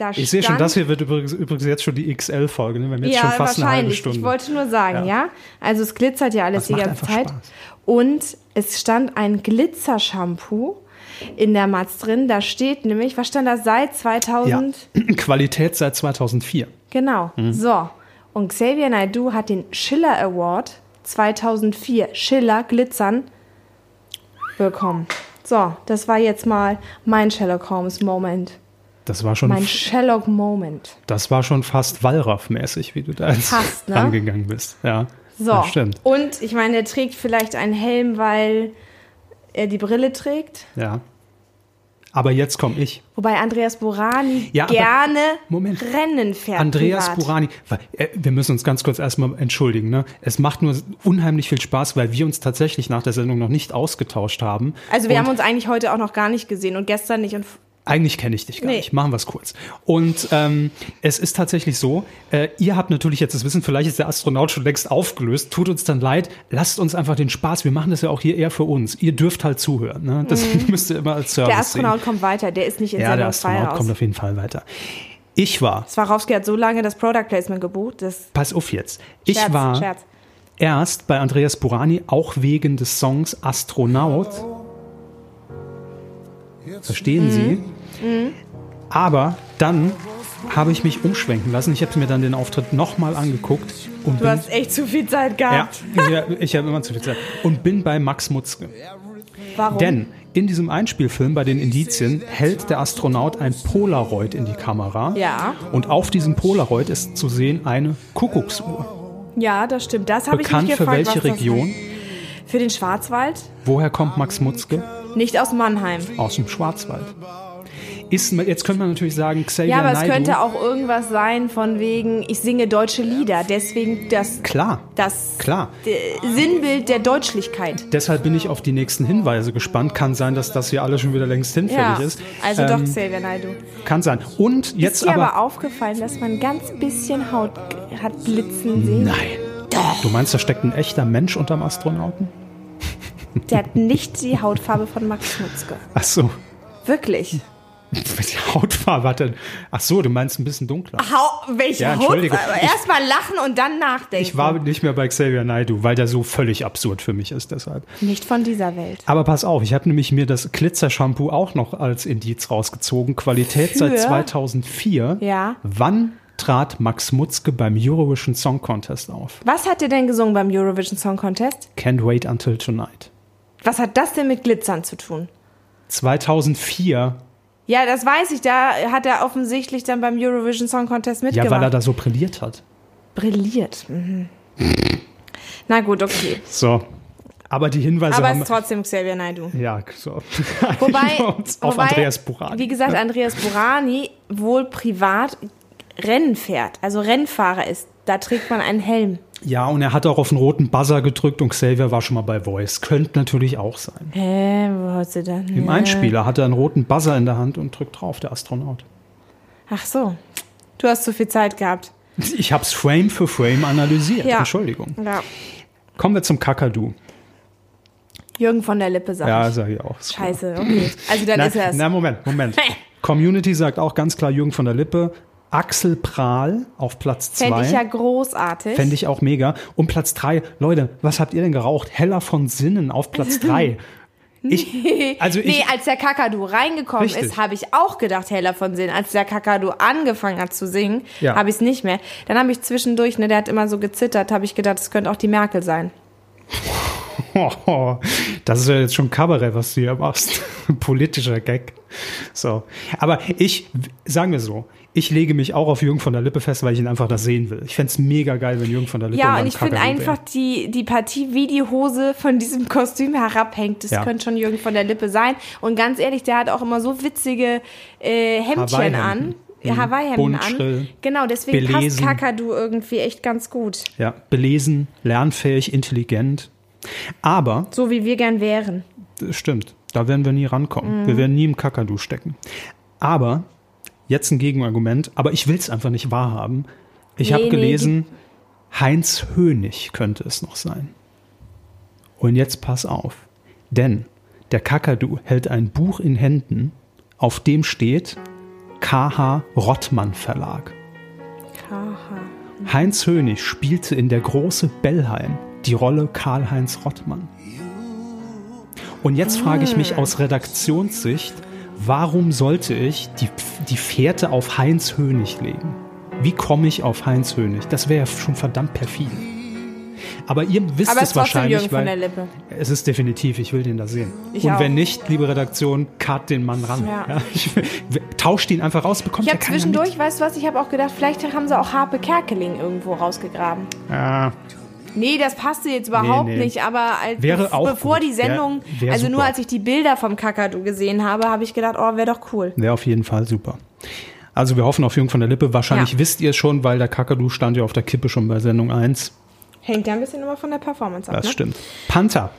Da Ich sehe schon, das hier wird übrigens, übrigens jetzt schon die XL-Folge. Ne? Wir haben jetzt ja, schon fast eine halbe wahrscheinlich. Stunde. Ich wollte nur sagen, Ja. ja. Also es glitzert ja alles Das die ganze Zeit. Spaß. Und es stand ein Glitzershampoo in der Matz drin. Da steht nämlich, was stand da seit 2000? ja. Qualität seit 2004. Genau. Mhm. So. Und Xavier Naidoo hat den Schiller Award 2004, Schiller Glitzern, bekommen. So, das war jetzt mal mein Sherlock Holmes Moment. Das war schon, Mein Sherlock Moment. das war schon fast Wallraff-mäßig, wie du da Fast, ne? rangegangen bist. Ja. So. Stimmt. Und ich meine, er trägt vielleicht einen Helm, weil er die Brille trägt. Ja. Aber jetzt komme ich. Wobei Andreas Burani Ja, gerne Moment. Rennen fährt. Andreas privat. Burani, weil, äh, wir müssen uns ganz kurz erstmal entschuldigen. Ne? Es macht nur unheimlich viel Spaß, weil wir uns tatsächlich nach der Sendung noch nicht ausgetauscht haben. Also wir Und haben uns eigentlich heute auch noch gar nicht gesehen und gestern nicht und Eigentlich kenne ich dich gar Nee. nicht. Machen wir es kurz. Und ähm, es ist tatsächlich so, äh, ihr habt natürlich jetzt das Wissen, vielleicht ist der Astronaut schon längst aufgelöst. Tut uns dann leid. Lasst uns einfach den Spaß. Wir machen das ja auch hier eher für uns. Ihr dürft halt zuhören. Ne? Das müsst ihr immer als Service Mhm. der Astronaut sehen. kommt weiter, der ist nicht in Ja, der Sendung 2 Astronaut kommt auf jeden Fall weiter. Ich war, Swarovski hat so lange das Product Placement gebucht, das pass auf jetzt. Ich Scherz, war Scherz. erst bei Andreas Burani, auch wegen des Songs Astronaut. Verstehen Mhm. Sie? Aber dann habe ich mich umschwenken lassen. Ich habe mir dann den Auftritt nochmal angeguckt und Du hast echt zu viel Zeit gehabt. ja, ich habe immer zu viel Zeit und bin bei Max Mutzke. Warum? Denn in diesem Einspielfilm bei den Indizien hält der Astronaut ein Polaroid in die Kamera. Ja. Und auf diesem Polaroid ist zu sehen eine Kuckucksuhr. Ja, das stimmt. Das habe ich Bekannt mich für gefragt, welche was das Region? Für den Schwarzwald? Woher kommt Max Mutzke? Nicht aus Mannheim. Aus dem Schwarzwald. Ist, jetzt könnte man natürlich sagen, Xavier Ja, aber es Naidoo. könnte auch irgendwas sein von wegen, ich singe deutsche Lieder, deswegen das, Klar, das klar. Sinnbild der Deutschlichkeit. Deshalb bin ich auf die nächsten Hinweise gespannt. Kann sein, dass das hier alles schon wieder längst hinfällig Ja, ist. also doch Ähm, Xavier Naidoo. Kann sein. Und jetzt Ist dir aber, aber. aufgefallen, dass man ganz bisschen Haut hat blitzen sehen? Nein. Du meinst, da steckt ein echter Mensch unterm Astronauten? Der hat nicht die Hautfarbe von Max Mutzke. Ach so. Wirklich. Die Hautfarbe hat er. Ach so, du meinst ein bisschen dunkler. Hau welche Ja. Hautfarbe? Erstmal lachen und dann nachdenken. Ich war nicht mehr bei Xavier Naidoo, weil der so völlig absurd für mich ist deshalb. nicht von dieser Welt. Aber pass auf, ich habe nämlich mir das Glitzer-Shampoo auch noch als Indiz rausgezogen. Qualität seit Für? 2004. Ja. Wann trat Max Mutzke beim Eurovision Song Contest auf? Was hat er denn gesungen beim Eurovision Song Contest? Can't Wait Until Tonight. Was hat das denn mit Glitzern zu tun? 2004. Ja, das weiß ich. Da hat er offensichtlich dann beim Eurovision Song Contest mitgemacht. Ja, weil er da so brilliert hat. Brilliert. Mhm. Na gut, okay. So, Aber die Hinweise Aber es ist trotzdem Xavier Naidoo. ja, so. Wobei, auf wobei Andreas Burani. wie gesagt, Andreas Burani wohl privat Rennen fährt, also Rennfahrer ist. Da trägt man einen Helm. Ja, und er hat auch auf den roten Buzzer gedrückt und Xavier war schon mal bei Voice. Könnte natürlich auch sein. Hä, wo hast du dann? Im Einspieler hat er einen roten Buzzer in der Hand und drückt drauf, der Astronaut. Ach so. Du hast zu viel Zeit gehabt. Ich hab's Frame für Frame analysiert. Ja. Entschuldigung. Ja. Kommen wir zum Kakadu. Jürgen von der Lippe sagt. Ja, sag ich auch. Scheiße, okay. Also dann na, ist er es. Na, Moment, Moment. Community sagt auch ganz klar Jürgen von der Lippe. Axel Prahl auf Platz Fände ich ja großartig. Fände ich auch mega. Und Platz drei, Leute, was habt ihr denn geraucht? Heller von Sinnen auf Platz drei. Ich, also ich, nee, als der Kakadu reingekommen Richtig. ist, habe ich auch gedacht, Heller von Sinn. Als der Kakadu angefangen hat zu singen, Ja. habe ich es nicht mehr. Dann habe ich zwischendurch, ne, der hat immer so gezittert, habe ich gedacht, das könnte auch die Merkel sein. Das ist ja jetzt schon Kabarett, was du hier machst. Politischer Gag. So. Aber ich, sagen wir so, ich lege mich auch auf Jürgen von der Lippe fest, weil ich ihn einfach das sehen will. Ich fänd's mega geil, wenn Jürgen von der Lippe Ja, und ich finde einfach die, die Partie, wie die Hose von diesem Kostüm herabhängt, das Ja. könnte schon Jürgen von der Lippe sein. Und ganz ehrlich, der hat auch immer so witzige äh, Hemdchen an. Hawaii-Hemden. An. Buntschrill, Genau, deswegen belesen. passt Kakadu irgendwie echt ganz gut. Ja, belesen, lernfähig, intelligent. Aber, So wie wir gern wären. stimmt, da werden wir nie rankommen. Wir werden nie im Kakadu stecken. Aber, jetzt ein Gegenargument, aber ich will es einfach nicht wahrhaben. Ich Nee, habe nee, gelesen, Heinz Hönig könnte es noch sein. Und jetzt pass auf, denn der Kakadu hält ein Buch in Händen, auf dem steht KH Rottmann Verlag. Haha. Heinz Hönig spielte in der große Bellheim die Rolle Karl-Heinz Rottmann. Und jetzt frage ich mich aus Redaktionssicht, warum sollte ich die, die Fährte auf Heinz Hönig legen? Wie komme ich auf Heinz Hönig? Das wäre ja schon verdammt perfide. Aber ihr wisst Aber es es wahrscheinlich, weil es ist definitiv, ich will den da sehen. Ich Und auch. wenn nicht, liebe Redaktion, cut den Mann ran. Ja. ich, tauscht ihn einfach raus, bekommt Ich habe zwischendurch, weißt du was, ich habe auch gedacht, vielleicht haben sie auch Harpe Kerkeling irgendwo rausgegraben. Mit. Nee, das passte jetzt überhaupt Nee, nee. nicht, aber als, Wäre auch bevor gut. die Sendung, Wär- wär also nur super. als ich die Bilder vom Kakadu gesehen habe, habe ich gedacht, oh, wäre doch cool. Wäre auf jeden Fall super. Also wir hoffen auf Jung von der Lippe. Wahrscheinlich Ja. wisst ihr es schon, weil der Kakadu stand ja auf der Kippe schon bei Sendung 1. Hängt ja ein bisschen immer von der Performance ab. Das Ne? stimmt. Panther.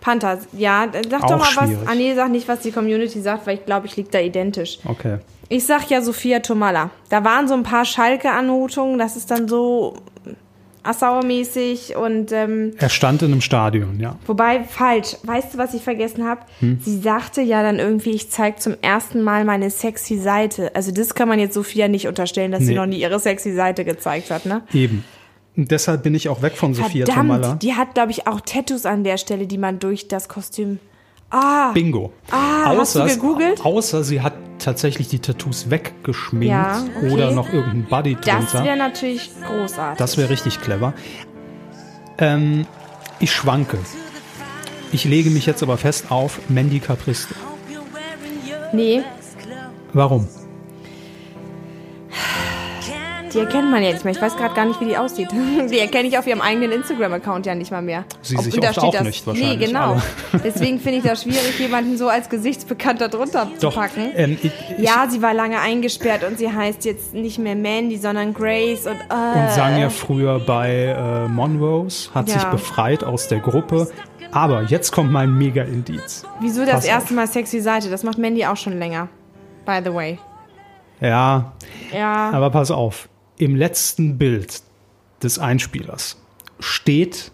Panther, ja, sag Auch doch mal schwierig. was. Ah, nee, sag nicht, was die Community sagt, weil ich glaube, ich liege da identisch. Okay. Ich sag ja Sophia Tomalla. Da waren so ein paar Schalke-Anmutungen, das ist dann so Assauer-mäßig und ähm, Er stand in einem Stadion, ja. Wobei, falsch. Weißt du, was ich vergessen habe? Sie sagte ja dann irgendwie, ich zeige zum ersten Mal meine sexy Seite. Also das kann man jetzt Sophia nicht unterstellen, dass sie Nee. noch nie ihre sexy Seite gezeigt hat, ne? Eben. Und deshalb bin ich auch weg von Sophia Tomalla. Verdammt, die hat, glaube ich, auch Tattoos an der Stelle, die man durch das Kostüm... Ah, Bingo. Ah, hast du gegoogelt? Außer sie hat tatsächlich die Tattoos weggeschminkt Ja, okay. oder noch irgendein Buddy das drunter. wäre natürlich großartig. Das wäre richtig clever. Ähm, ich schwanke. Ich lege mich jetzt aber fest auf Mandy Capristo. nee, Warum? Die erkennt man ja nicht mehr. Ich weiß gerade gar nicht, wie die aussieht. Die erkenne ich auf ihrem eigenen Instagram-Account ja nicht mal mehr. Sie Ob- sich da auch das, nicht wahrscheinlich, Nee, genau. Deswegen finde ich das schwierig, jemanden so als gesichtsbekannt da drunter zu Doch. packen. Ähm, ich, Ja, sie war lange eingesperrt und sie heißt jetzt nicht mehr Mandy, sondern Grace und, äh, und sang ja früher bei äh, Monrose, hat sich Ja. befreit aus der Gruppe. Aber jetzt kommt mein Mega-Indiz. wieso das Pass erste Mal sexy Seite? Das macht Mandy auch schon länger. By the way. Ja, Ja. aber pass auf. Im letzten Bild des Einspielers steht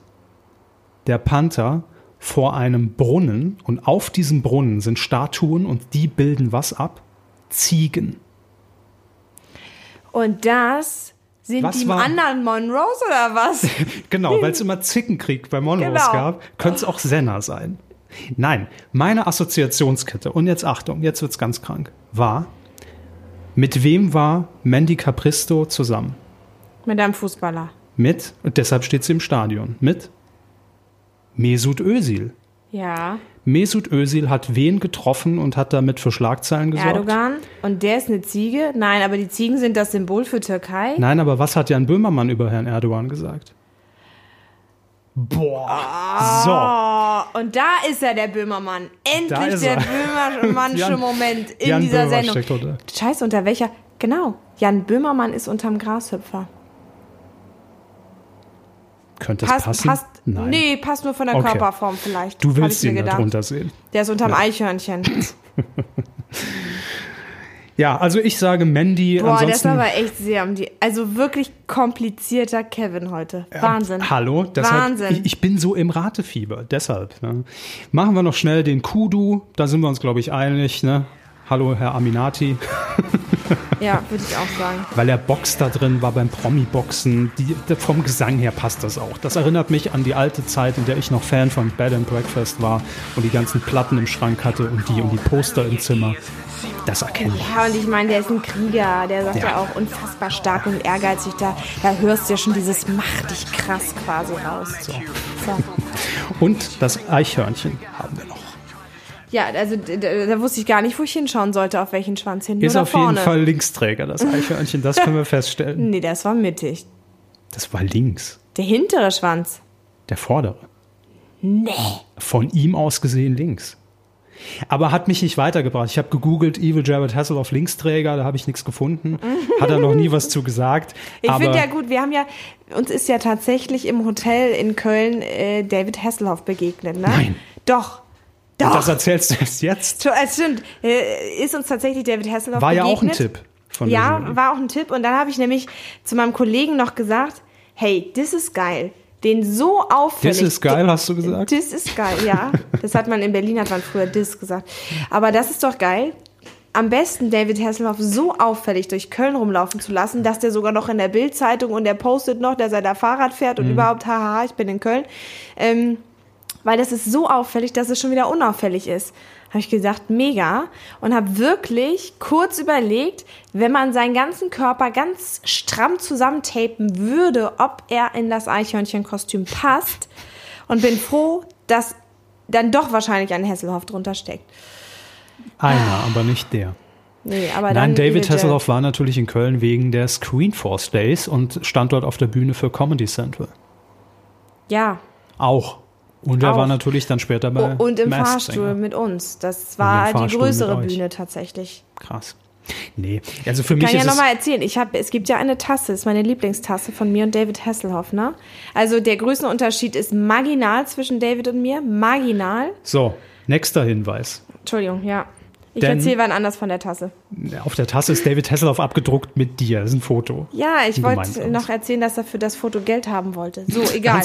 der Panther vor einem Brunnen und auf diesem Brunnen sind Statuen und die bilden was ab? Ziegen. Und das sind Was die war- anderen Monroes oder was? Genau, weil es immer Zickenkrieg bei Monrose Genau. gab, könnte es auch Senna sein. Nein, meine Assoziationskette, und jetzt Achtung, jetzt wird's ganz krank, war, mit wem war Mandy Capristo zusammen? Mit einem Fußballer. Mit, und deshalb steht sie im Stadion, mit Mesut Özil. Ja. Mesut Özil hat wen getroffen und hat damit für Schlagzeilen gesorgt? Erdogan. Und der ist eine Ziege? Nein, aber die Ziegen sind das Symbol für Türkei. Nein, aber was hat Jan Böhmermann über Herrn Erdogan gesagt? Boah. Oh, und da ist er, der Böhmermann. Endlich der er. Böhmermannsche Moment in Jan dieser Böhmer Sendung. steckt unter. Scheiße, unter welcher? Genau. Jan Böhmermann ist unterm Grashüpfer. So. Könnte es Passt, passen? passt. Nein. Nee, passt nur von der Okay. Körperform vielleicht. Du willst ihn mir da gedacht. drunter sehen. Der ist unterm Eichhörnchen. Ja, also ich sage Mandy. Boah, der ist ansonsten, aber echt sehr um die. Also wirklich komplizierter Kevin heute. Wahnsinn. Hallo, deshalb, Wahnsinn. Ich, ich bin so im Ratefieber, deshalb. Ne. Machen wir noch schnell den Kudu, da sind wir uns, glaube ich, einig. Ne? Hallo, Herr Aminati. Ja, würde ich auch sagen. Weil er Box da drin war beim Promi-Boxen. Die, der- vom Gesang her passt das auch. Das erinnert mich an die alte Zeit, in der ich noch Fan von Bed and Breakfast war und die ganzen Platten im Schrank hatte und die und die Poster im Zimmer. Das erkenne ich. Ja, und ich meine, der ist ein Krieger. Der sagt ja, Ja. auch unfassbar stark und ehrgeizig. Da, da hörst du ja schon dieses Mach dich krass quasi raus. So. Und das Eichhörnchen haben wir noch. Ja, also da, da wusste ich gar nicht, wo ich hinschauen sollte, auf welchen Schwanz hinten Ist auf vorne. jeden Fall Linksträger, das Eichhörnchen, das können wir feststellen. Nee, das war mittig. Das war links. Der hintere Schwanz. Der vordere. Nee. Von ihm aus gesehen links. Aber hat mich nicht weitergebracht. Ich habe gegoogelt, Evil Jared Hasselhoff Linksträger, da habe ich nichts gefunden. Hat er noch nie was zu gesagt. Ich finde ja gut, wir haben ja, uns ist ja tatsächlich im Hotel in Köln äh, David Hasselhoff begegnet, ne? Nein. Doch. Doch. das erzählst du erst jetzt. Es stimmt. Äh, ist uns tatsächlich David Hasselhoff War ja begegnet. auch ein Tipp von Ja, war auch ein Tipp. Und dann habe ich nämlich zu meinem Kollegen noch gesagt, hey, das ist geil. Den so auffällig. Das ist geil, hast du gesagt? Das ist geil, ja. Das hat man in Berlin, hat man früher das gesagt. Aber das ist doch geil. Am besten David Hasselhoff so auffällig durch Köln rumlaufen zu lassen, dass der sogar noch in der Bildzeitung und der postet noch, dass er da Fahrrad fährt Mhm. und überhaupt, haha, ich bin in Köln. Ähm, weil das ist so auffällig, dass es schon wieder unauffällig ist. Habe ich gesagt, mega. Und habe wirklich kurz überlegt, wenn man seinen ganzen Körper ganz stramm zusammentapen würde, ob er in das Eichhörnchenkostüm passt. Und bin froh, dass dann doch wahrscheinlich ein Hasselhoff drunter steckt. Einer, aber nicht der. Nee, Nein, David Jared. Hasselhoff war natürlich in Köln wegen der Screenforce Days und stand dort auf der Bühne für Comedy Central. Ja. Auch. Und er Auch. war natürlich dann später bei Und im Masked Fahrstuhl Singer. mit uns. Das war die größere. Bühne tatsächlich. Krass. Nee, also für mich Kann ja ist es nochmal erzählen. Ich hab, es gibt ja eine Tasse, ist meine Lieblingstasse von mir und David Hasselhoff, ne? Also der Größenunterschied ist marginal zwischen David und mir. Marginal. so. Nächster Hinweis. Entschuldigung, ja. Ich erzähle wann anders von der Tasse. Auf der Tasse ist David Hasselhoff abgedruckt mit dir. Das ist ein Foto. Ja, ich wollte noch erzählen, dass er für das Foto Geld haben wollte. So, egal.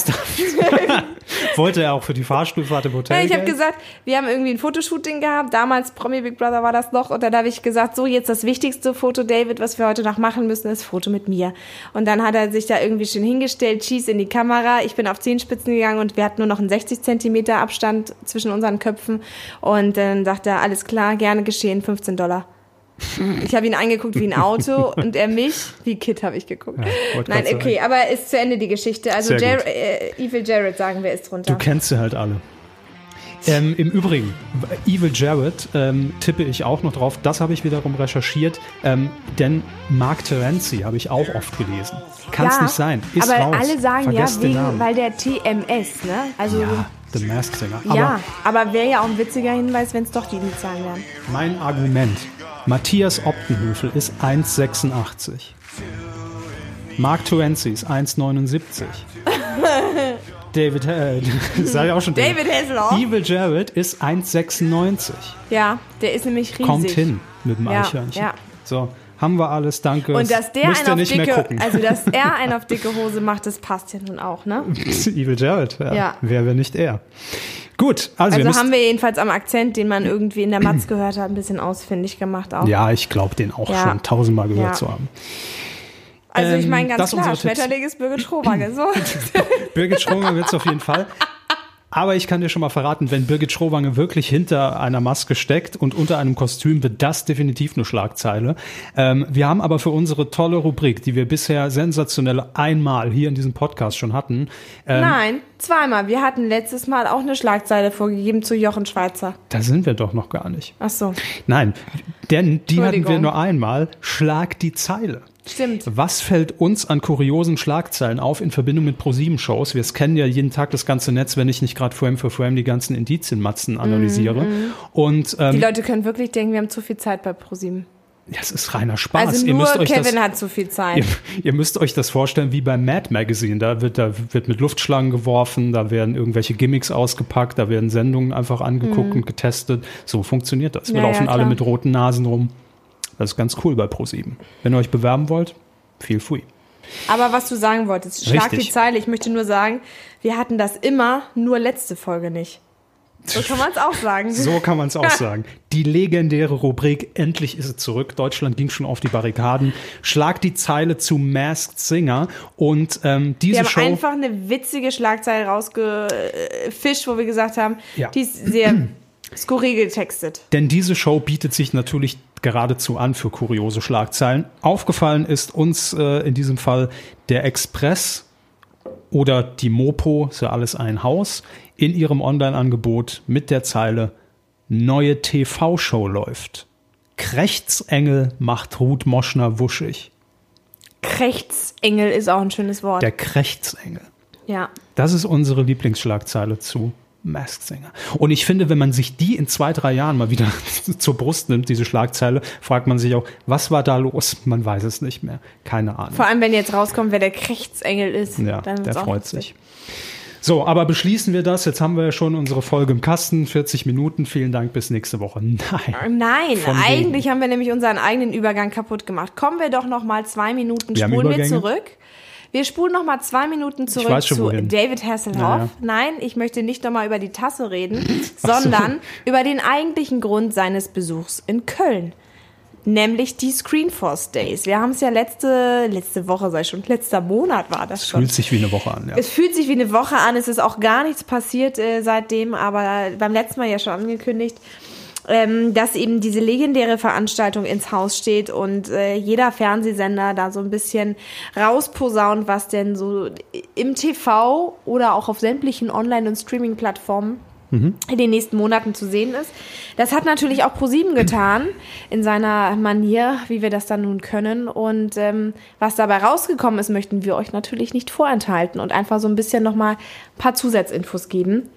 Wollte er auch für die Fahrstuhlfahrt im Hotel? Ja, ich habe gesagt, wir haben irgendwie ein Fotoshooting gehabt. Damals Promi Big Brother war das noch. Und dann habe ich gesagt, so jetzt das wichtigste Foto, David, was wir heute noch machen müssen, ist Foto mit mir. Und dann hat er sich da irgendwie schön hingestellt, Cheese in die Kamera. Ich bin auf Zehenspitzen gegangen und wir hatten nur noch einen 60 Zentimeter Abstand zwischen unseren Köpfen. Und dann sagte er, alles klar, gerne geschehen, 15 Dollar. Ich habe ihn angeguckt wie ein Auto und er mich wie Kid habe ich geguckt. wollte Nein, okay, aber ist zu Ende die Geschichte. Also Jar äh, Evil Jared sagen wir ist drunter. Du kennst sie halt alle. Ähm, Im Übrigen, Evil Jared ähm, tippe ich auch noch drauf. Das habe ich wiederum recherchiert. Ähm, denn Mark Terenzi habe ich auch oft gelesen. Kann es Ja, nicht sein. Ist aber raus. alle sagen Vergesst ja, wegen, weil der TMS, ne? Also ja, The Masked Singer. ja, Aber aber wäre ja auch ein witziger Hinweis, wenn es doch die Zahlen wären. mein Argument, Matthias Optenhöfel ist 1,86. Mark Terenzi ist 1,79. David, äh, sag ich auch schon. David Hasselhoff? Evil Jared ist 1,96. Ja, der ist nämlich riesig. Kommt hin mit dem Ja, Eichhörnchen. ja. So, haben wir alles, danke. Und dass der einen auf dicke, also dass er einen auf dicke Hose macht, das passt ja nun auch, ne? Evil Jared, ja. Ja. Wer wäre nicht er? Gut, also, Also müsst, haben wir jedenfalls am Akzent, den man irgendwie in der Matz gehört hat, ein bisschen ausfindig gemacht auch. ja, ich glaube, den auch Ja. schon tausendmal gehört Ja. zu haben. Also ich Ähm, meine ganz das klar. Schmetterling ist Birgit Schrobange, so. Birgit Schrowange wird es auf jeden Fall. Aber ich kann dir schon mal verraten, wenn Birgit Schrowange wirklich hinter einer Maske steckt und unter einem Kostüm, wird das definitiv eine Schlagzeile. Ähm, wir haben aber für unsere tolle Rubrik, die wir bisher sensationell einmal hier in diesem Podcast schon hatten, ähm, Nein, zweimal. Wir hatten letztes Mal auch eine Schlagzeile vorgegeben zu Jochen Schweizer. da sind wir doch noch gar nicht. Ach so. Nein, denn die hatten wir nur einmal. Schlag die Zeile. Stimmt. Was fällt uns an kuriosen Schlagzeilen auf in Verbindung mit ProSieben-Shows? Wir scannen ja jeden Tag das ganze Netz, wenn ich nicht gerade Frame für Frame die ganzen Indizienmatzen analysiere. Und ähm, Die Leute können wirklich denken, wir haben zu viel Zeit bei ProSieben. ja, es ist reiner Spaß. Also ihr nur müsst euch Kevin das, hat zu viel Zeit. Ihr, ihr müsst euch das vorstellen wie beim Mad Magazine. Da wird, da wird mit Luftschlangen geworfen, da werden irgendwelche Gimmicks ausgepackt, da werden Sendungen einfach angeguckt und getestet. So funktioniert das. Wir Mhm. Ja, laufen ja, alle mit roten Nasen rum. Das ist ganz cool bei Pro7. Wenn ihr euch bewerben wollt, feel free. Aber was du sagen wolltest, schlag Richtig. die Zeile. Ich möchte nur sagen, wir hatten das immer, nur letzte Folge nicht. So kann man es auch sagen. So kann man es auch sagen. Die legendäre Rubrik Endlich ist es zurück. Deutschland ging schon auf die Barrikaden. Schlag die Zeile zu Masked Singer. Und ähm, diese Wir haben Show. einfach eine witzige Schlagzeile rausgefischt, wo wir gesagt haben, Ja. die ist sehr skurril getextet. Denn diese Show bietet sich natürlich geradezu an für kuriose Schlagzeilen. Aufgefallen ist uns äh, in diesem Fall der Express oder die Mopo, ist ja alles ein Haus, in ihrem Online-Angebot mit der Zeile Neue TV-Show läuft. Krechtsengel macht Ruth Moschner wuschig. Krechtsengel ist auch ein schönes Wort. Der Krechtsengel. ja. Das ist unsere Lieblingsschlagzeile zu Masked Singer. Und ich finde, wenn man sich die in zwei, drei Jahren mal wieder zur Brust nimmt, diese Schlagzeile, fragt man sich auch, was war da los? Man weiß es nicht mehr. Keine Ahnung. Vor allem, wenn jetzt rauskommt, wer der Krechtsengel ist. Ja, dann der freut sich. So, aber beschließen wir das. Jetzt haben wir ja schon unsere Folge im Kasten. 40 Minuten. Vielen Dank. Bis nächste Woche. Nein. Nein, Von wegen. eigentlich haben wir nämlich unseren eigenen Übergang kaputt gemacht. Kommen wir doch noch mal zwei Minuten, Wir spulen wir zurück. Wir spulen noch mal zwei Minuten zurück schon, zu wohin. David Hasselhoff. Ja, ja. Nein, ich möchte nicht noch mal über die Tasse reden, Ach so. sondern über den eigentlichen Grund seines Besuchs in Köln. Nämlich die Screenforce Days. Wir haben es ja letzte, letzte Woche, sei schon, letzter Monat war das schon. Fühlt sich wie eine Woche an. Ja. Es fühlt sich wie eine Woche an. Es ist auch gar nichts passiert äh, seitdem, aber beim letzten Mal ja schon angekündigt, ähm, dass eben diese legendäre Veranstaltung ins Haus steht und äh, jeder Fernsehsender da so ein bisschen rausposaunt, was denn so im TV oder auch auf sämtlichen Online- und Streaming-Plattformen in den nächsten Monaten zu sehen ist. Das hat natürlich auch ProSieben getan, in seiner Manier, wie wir das dann nun können. Und ähm, was dabei rausgekommen ist, möchten wir euch natürlich nicht vorenthalten und einfach so ein bisschen nochmal ein paar Zusatzinfos geben.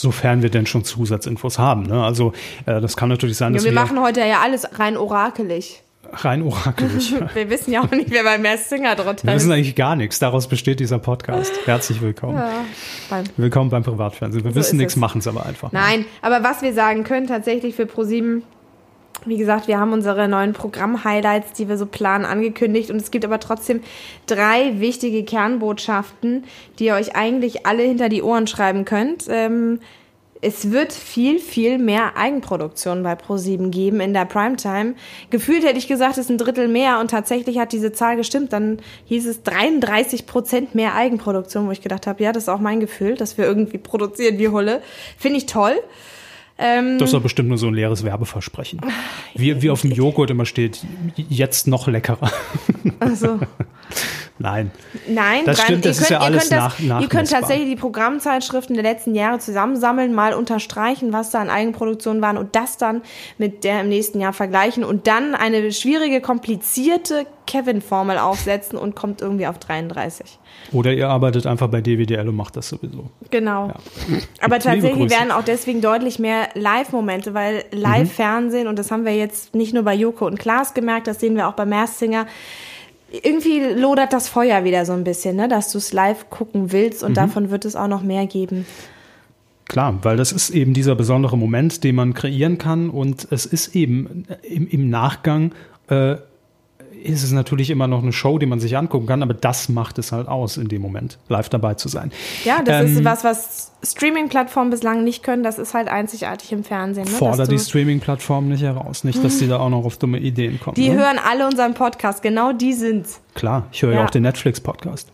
Sofern wir denn schon Zusatzinfos haben. Ne? Also, äh, das kann natürlich sein, Ja, dass wir wir, machen heute ja alles rein orakelig. rein orakelig. Wir wissen ja auch nicht, wer bei Mass Singer drunter Wir ist. wissen eigentlich gar nichts. Daraus besteht dieser Podcast. Herzlich willkommen. Ja, beim Willkommen beim Privatfernsehen. Wir So wissen nichts, machen es aber einfach. Nein, aber was wir sagen können tatsächlich für ProSieben, wie gesagt, wir haben unsere neuen Programm-Highlights, die wir so planen, angekündigt. Und es gibt aber trotzdem drei wichtige Kernbotschaften, die ihr euch eigentlich alle hinter die Ohren schreiben könnt. Ähm, es wird viel, viel mehr Eigenproduktion bei ProSieben geben in der Primetime. Gefühlt hätte ich gesagt, es ist ein Drittel mehr und tatsächlich hat diese Zahl gestimmt. Dann hieß es 33 Prozent mehr Eigenproduktion, wo ich gedacht habe, ja, das ist auch mein Gefühl, dass wir irgendwie produzieren wie Hulle. Finde ich toll. Ähm, Das ist doch bestimmt nur so ein leeres Werbeversprechen. Wie, wie auf dem Joghurt immer steht, jetzt noch leckerer. also, Nein. nein, Das stimmt, das ihr ist ja könnt- ihr alles könnt nach- das, Ihr könnt tatsächlich die Programmzeitschriften der letzten Jahre zusammensammeln, mal unterstreichen, was da an Eigenproduktionen waren und das dann mit der im nächsten Jahr vergleichen und dann eine schwierige, komplizierte Kevin-Formel aufsetzen und kommt irgendwie auf 33. Oder ihr arbeitet einfach bei DWDL und macht das sowieso. Genau. Aber tatsächlich werden auch deswegen deutlich mehr Live-Momente, weil Live-Fernsehen, und das haben wir jetzt nicht nur bei Joko und Klaas gemerkt, das sehen wir auch bei Masked Singer, irgendwie lodert das Feuer wieder so ein bisschen, ne? dass du es live gucken willst und davon wird es auch noch mehr geben. Klar, weil das ist eben dieser besondere Moment, den man kreieren kann und es ist eben im, im Nachgang äh, ist es natürlich immer noch eine Show, die man sich angucken kann, aber das macht es halt aus, in dem Moment live dabei zu sein. Ja, das Ähm, ist was, was Streaming-Plattformen bislang nicht können. Das ist halt einzigartig im Fernsehen. Ne? Fordert Dass die du- Streaming-Plattform nicht heraus. Nicht, dass die da auch noch auf dumme Ideen kommen. die ne? hören alle unseren Podcast, genau die sind's. Klar, ich höre ja Ja. auch den Netflix-Podcast.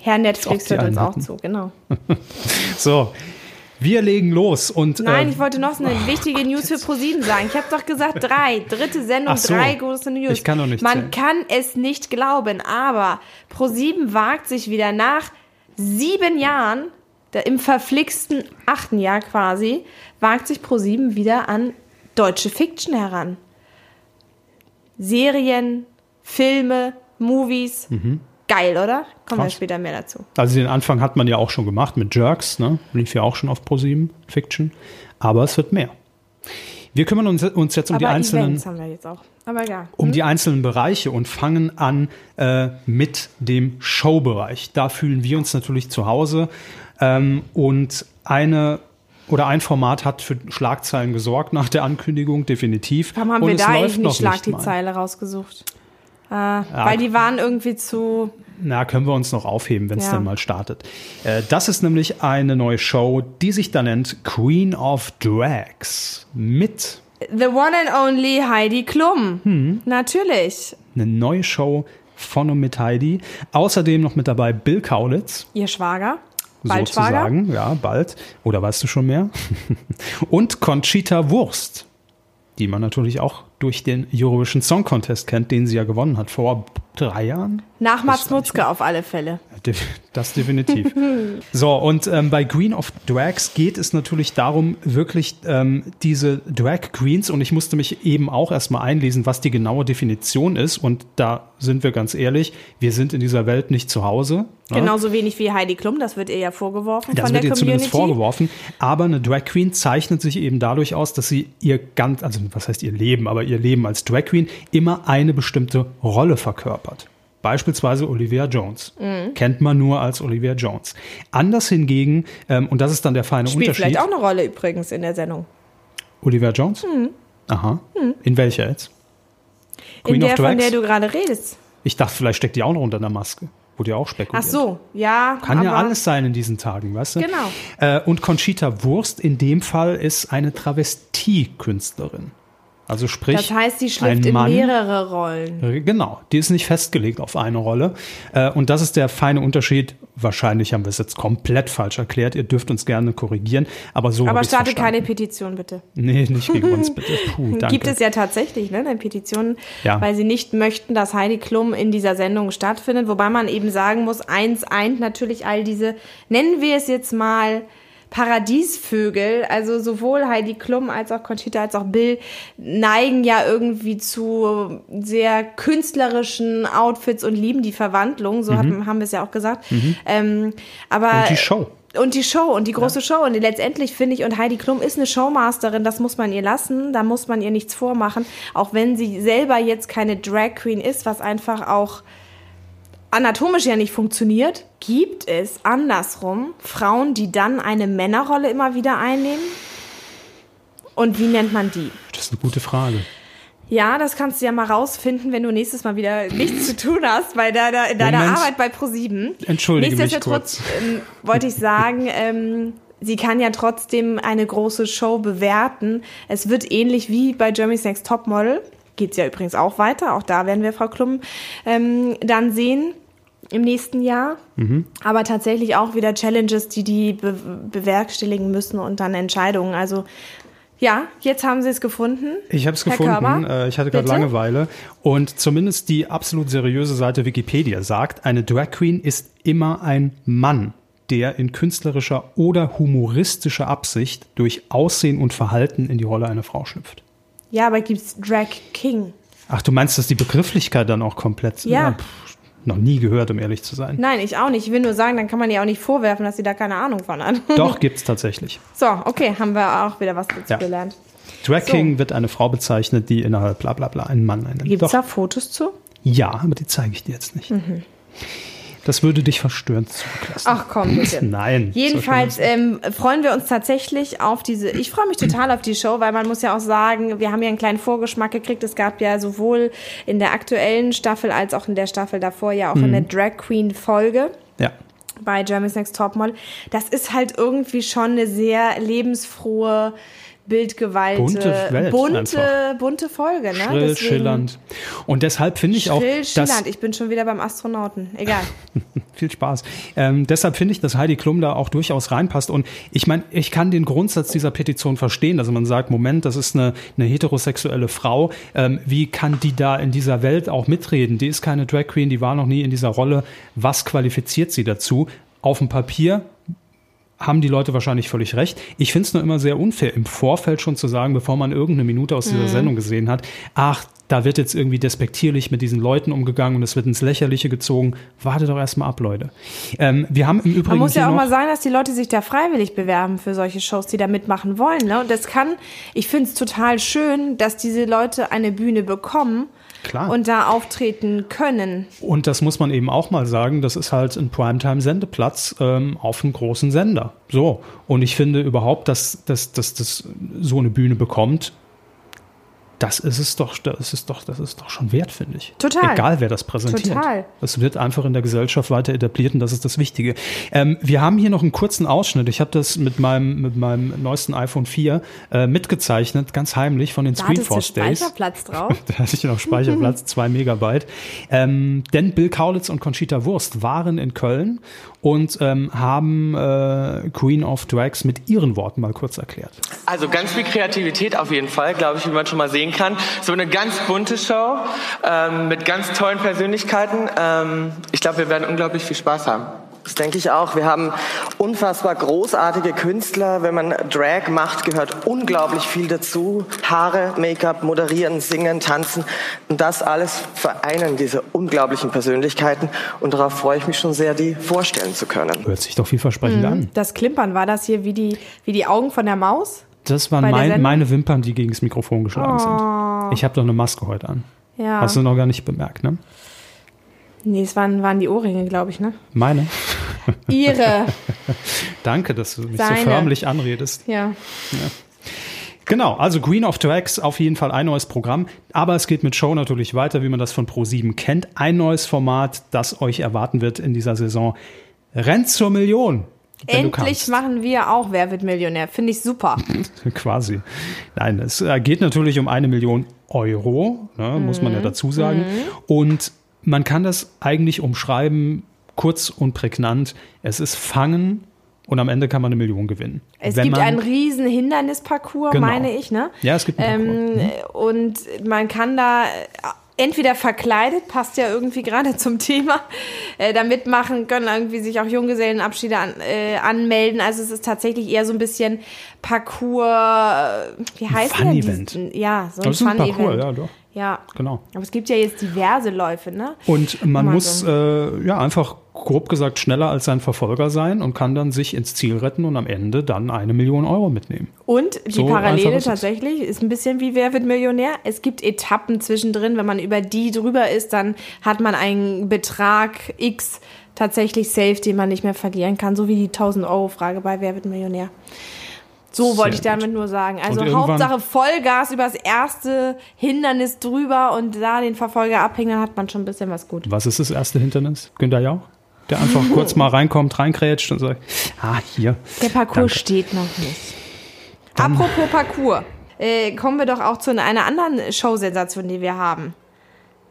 Herr Netflix hört uns auch zu, genau. So, wir legen los und Nein, äh, ich wollte noch eine wichtige News für ProSieben sagen. Ich habe doch gesagt, drei. Dritte Sendung, so. drei große News. Ich kann doch nicht Man zählen. kann es nicht glauben, aber ProSieben wagt sich wieder nach sieben Jahren, im verflixten achten Jahr quasi, wagt sich ProSieben wieder an deutsche Fiction heran. Serien, Filme, Movies. Geil, oder? Kommen wir Krass. später mehr dazu. Also den Anfang hat man ja auch schon gemacht mit Jerks, ne? Lief ja auch schon auf Pro7 Fiction. Aber es wird mehr. Wir kümmern uns, uns jetzt um die Aber einzelnen Events haben wir jetzt auch. Aber egal. um die einzelnen Bereiche und fangen an äh, mit dem Showbereich. Da fühlen wir uns natürlich zu Hause. Ähm, und eine oder ein Format hat für Schlagzeilen gesorgt nach der Ankündigung, definitiv. Warum haben und wir da eigentlich nicht Schlag die. Zeile rausgesucht? Äh, weil die waren irgendwie zu. Na, können wir uns noch aufheben, wenn es Ja. dann mal startet. Äh, das ist nämlich eine neue Show, die sich da nennt Queen of Drags. Mit The one and only Heidi Klum. Hm. Natürlich. eine neue Show von und mit Heidi. Außerdem noch mit dabei Bill Kaulitz. Ihr Schwager. Bald Schwager. sozusagen, ja, bald. Oder weißt du schon mehr? Und Conchita Wurst, die man natürlich auch durch den Eurovision Song Contest kennt, den sie ja gewonnen hat vor drei Jahren. Nach Mats Mutzke auf alle Fälle. Das definitiv. so, und ähm, bei Green of Drags geht es natürlich darum, wirklich ähm, diese Drag Queens, und ich musste mich eben auch erstmal einlesen, was die genaue Definition ist. Und da sind wir ganz ehrlich, wir sind in dieser Welt nicht zu Hause. ne? Genauso wenig wie Heidi Klum, das wird ihr ja vorgeworfen Das von wird der ihr zumindest Community. vorgeworfen. Aber eine Drag Queen zeichnet sich eben dadurch aus, dass sie ihr ganz, also was heißt ihr Leben, aber ihr Leben als Drag Queen immer eine bestimmte Rolle verkörpert. Beispielsweise Olivia Jones. Mhm. Kennt man nur als Olivia Jones. Anders hingegen, ähm, und das ist dann der feine Spielt Unterschied. vielleicht auch eine Rolle übrigens in der Sendung. Olivia Jones? Aha. In welcher jetzt? Queen in der, von der du gerade redest. Ich dachte, vielleicht steckt die auch noch unter einer Maske. Wurde ja auch spekuliert. Ach so, ja. Kann ja alles sein in diesen Tagen, weißt du? Genau. Äh, und Conchita Wurst in dem Fall ist eine Travestiekünstlerin. Also sprich, Das heißt, sie schlüpft in Mann, mehrere Rollen. Genau, die ist nicht festgelegt auf eine Rolle. Äh, und das ist der feine Unterschied. Wahrscheinlich haben wir es jetzt komplett falsch erklärt. Ihr dürft uns gerne korrigieren. Aber so Aber verstanden. keine Petition, bitte. Nee, nicht gegen uns, bitte. Puh, danke. Gibt es ja tatsächlich, ne, eine Petition, Ja. weil sie nicht möchten, dass Heidi Klum in dieser Sendung stattfindet. Wobei man eben sagen muss, eins eint natürlich all diese, nennen wir es jetzt mal, Paradiesvögel, also sowohl Heidi Klum als auch Conchita als auch Bill neigen ja irgendwie zu sehr künstlerischen Outfits und lieben die Verwandlung, so haben, haben wir es ja auch gesagt. Ähm, aber Mhm. Und die Show. und die Show und die große Show. Und letztendlich finde ich, und Heidi Klum ist eine Showmasterin, das muss man ihr lassen, da muss man ihr nichts vormachen. Auch wenn sie selber jetzt keine Drag Queen ist, was einfach auch anatomisch ja nicht funktioniert, gibt es andersrum Frauen, die dann eine Männerrolle immer wieder einnehmen. Und wie nennt man die? Das ist eine gute Frage. Ja, das kannst du ja mal rausfinden, wenn du nächstes Mal wieder nichts zu tun hast bei deiner, in deiner Moment. Arbeit bei ProSieben. Entschuldige mich Nichtsdestotrotz ähm, wollte ich sagen, ähm, sie kann ja trotzdem eine große Show bewerten. Es wird ähnlich wie bei Germany's Next Topmodel. Geht's ja übrigens auch weiter. Auch da werden wir Frau Klum ähm, dann sehen im nächsten Jahr. Mhm. Aber tatsächlich auch wieder Challenges, die die be bewerkstelligen müssen und dann Entscheidungen. Also ja, jetzt haben sie es gefunden. Ich habe es gefunden. Körber, Äh, ich hatte gerade? Langeweile. Und zumindest die absolut seriöse Seite Wikipedia sagt, eine Drag Queen ist immer ein Mann, der in künstlerischer oder humoristischer Absicht durch Aussehen und Verhalten in die Rolle einer Frau schlüpft. Ja, aber gibt's Drag King? Ach, du meinst, dass die Begrifflichkeit dann auch komplett Ja. pff, noch nie gehört, um ehrlich zu sein. Nein, ich auch nicht. Ich will nur sagen, dann kann man ihr auch nicht vorwerfen, dass sie da keine Ahnung von hat. Doch, gibt's tatsächlich. So, okay, haben wir auch wieder was dazu Ja. gelernt. Drag So. Wird eine Frau bezeichnet, die innerhalb bla bla bla einen Mann einnimmt. Gibt's Doch, da Fotos zu? ja, aber die zeige ich dir jetzt nicht. Das würde dich verstörend zurücklassen. Ach komm, bitte. Nein. Jedenfalls ähm, freuen wir uns tatsächlich auf diese. Ich freue mich total auf die Show, weil man muss ja auch sagen, wir haben ja einen kleinen Vorgeschmack gekriegt. Es gab ja sowohl in der aktuellen Staffel als auch in der Staffel davor ja auch Mhm. eine Drag Queen Folge. Ja. bei Germany's Next Topmodel. Das ist halt irgendwie schon eine sehr lebensfrohe, bildgewalte, Bunte Welt bunte, bunte Folge. Ne? Schrill, Deswegen- schillernd. Und deshalb finde ich auch, Schrill, dass schillernd. Ich bin schon wieder beim Astronauten. Egal. viel Spaß. Ähm, deshalb finde ich, dass Heidi Klum da auch durchaus reinpasst. Und ich meine, ich kann den Grundsatz dieser Petition verstehen, dass man sagt, Moment, das ist eine, eine heterosexuelle Frau. Ähm, wie kann die da in dieser Welt auch mitreden? Die ist keine Drag Queen, die war noch nie in dieser Rolle. Was qualifiziert sie dazu? Auf dem Papier haben die Leute wahrscheinlich völlig recht. Ich finde es nur immer sehr unfair, im Vorfeld schon zu sagen, bevor man irgendeine Minute aus dieser Mhm. Sendung gesehen hat, ach, da wird jetzt irgendwie despektierlich mit diesen Leuten umgegangen und es wird ins Lächerliche gezogen. Warte doch erstmal ab, Leute. Ähm, wir haben im Übrigen Man muss ja auch mal sagen, dass die Leute sich da freiwillig bewerben für solche Shows, die da mitmachen wollen. Ne? Und das kann, ich finde es total schön, dass diese Leute eine Bühne bekommen Klar. und da auftreten können. Und das muss man eben auch mal sagen, das ist halt ein Primetime-Sendeplatz ähm, auf einem großen Sender. So. Und ich finde überhaupt, dass, dass, dass das so eine Bühne bekommt, das ist es doch, das ist doch, das ist doch schon wert, finde ich. Total. Egal, wer das präsentiert. Total. Das wird einfach in der Gesellschaft weiter etabliert und das ist das Wichtige. Ähm, wir haben hier noch einen kurzen Ausschnitt. Ich habe das mit meinem, mit meinem neuesten iPhone 4 äh, mitgezeichnet, ganz heimlich von den Da Screenforce Days. Speicherplatz drauf. Da hatte ich noch Speicherplatz, zwei Megabyte. Ähm, denn Bill Kaulitz und Conchita Wurst waren in Köln und ähm, haben äh, Queen of Drags mit ihren Worten mal kurz erklärt. Also ganz viel Kreativität auf jeden Fall, glaube ich, wie man schon mal sehen kann. So eine ganz bunte Show ähm, mit ganz tollen Persönlichkeiten. Ähm, ich glaube, wir werden unglaublich viel Spaß haben. Das denke ich auch. Wir haben unfassbar großartige Künstler. Wenn man Drag macht, gehört unglaublich viel dazu. Haare, Make-up, moderieren, singen, tanzen. Und das alles vereinen diese unglaublichen Persönlichkeiten. Und darauf freue ich mich schon sehr, die vorstellen zu können. Hört sich doch vielversprechend an. Das Klimpern, war das hier wie die, wie die Augen von der Maus? Das waren mein, meine Wimpern, die gegen das Mikrofon geschlagen sind. Ich habe doch eine Maske heute an. Ja. Hast du noch gar nicht bemerkt, ne? Nee, es waren, waren die Ohrringe, glaube ich, ne? Meine. Ihre. Danke, dass du mich Seine. so förmlich anredest. ja. Genau, also Queen of Drags auf jeden Fall ein neues Programm, aber es geht mit Show natürlich weiter, wie man das von Pro7 kennt. Ein neues Format, das euch erwarten wird in dieser Saison. Rennt zur Million. Endlich machen wir auch Wer wird Millionär. Finde ich super. Quasi. Nein, es äh, geht natürlich um eine Million Euro, ne, muss man ja Mhm. dazu sagen. Und man kann das eigentlich umschreiben, kurz und prägnant. Es ist Fangen und am Ende kann man eine Million gewinnen. Es Wenn gibt einen riesen Hindernisparcours, Genau. meine ich, ne? Ja, es gibt einen ähm, Und man kann da entweder verkleidet, passt ja irgendwie gerade zum Thema, äh, da mitmachen, können irgendwie sich auch Junggesellenabschiede an, äh, anmelden. Also es ist tatsächlich eher so ein bisschen Parcours, äh, wie heißt denn Fun-Event. diesen- Ja, so ein Das ist ein. Parcours, ja, doch. Ja, Genau. aber es gibt ja jetzt diverse Läufe, ne? Und man muss so. äh, ja einfach grob gesagt schneller als sein Verfolger sein und kann dann sich ins Ziel retten und am Ende dann eine Million Euro mitnehmen. Und die So Parallele tatsächlich ist ein bisschen wie Wer wird Millionär. Es gibt Etappen zwischendrin. Wenn man über die drüber ist, dann hat man einen Betrag X tatsächlich safe, den man nicht mehr verlieren kann. So wie die 1000 Euro Frage bei Wer wird Millionär. So wollte ich damit nur sagen. Also Hauptsache Vollgas übers erste Hindernis drüber und da den Verfolger abhängen, dann hat man schon ein bisschen was gut. Was ist das erste Hindernis? Günter Jauch? Der einfach kurz mal reinkommt, reinkrätscht und sagt, ah, hier. Der Parcours Danke. steht noch nicht. Apropos Parcours, äh, kommen wir doch auch zu einer anderen Showsensation, die wir haben.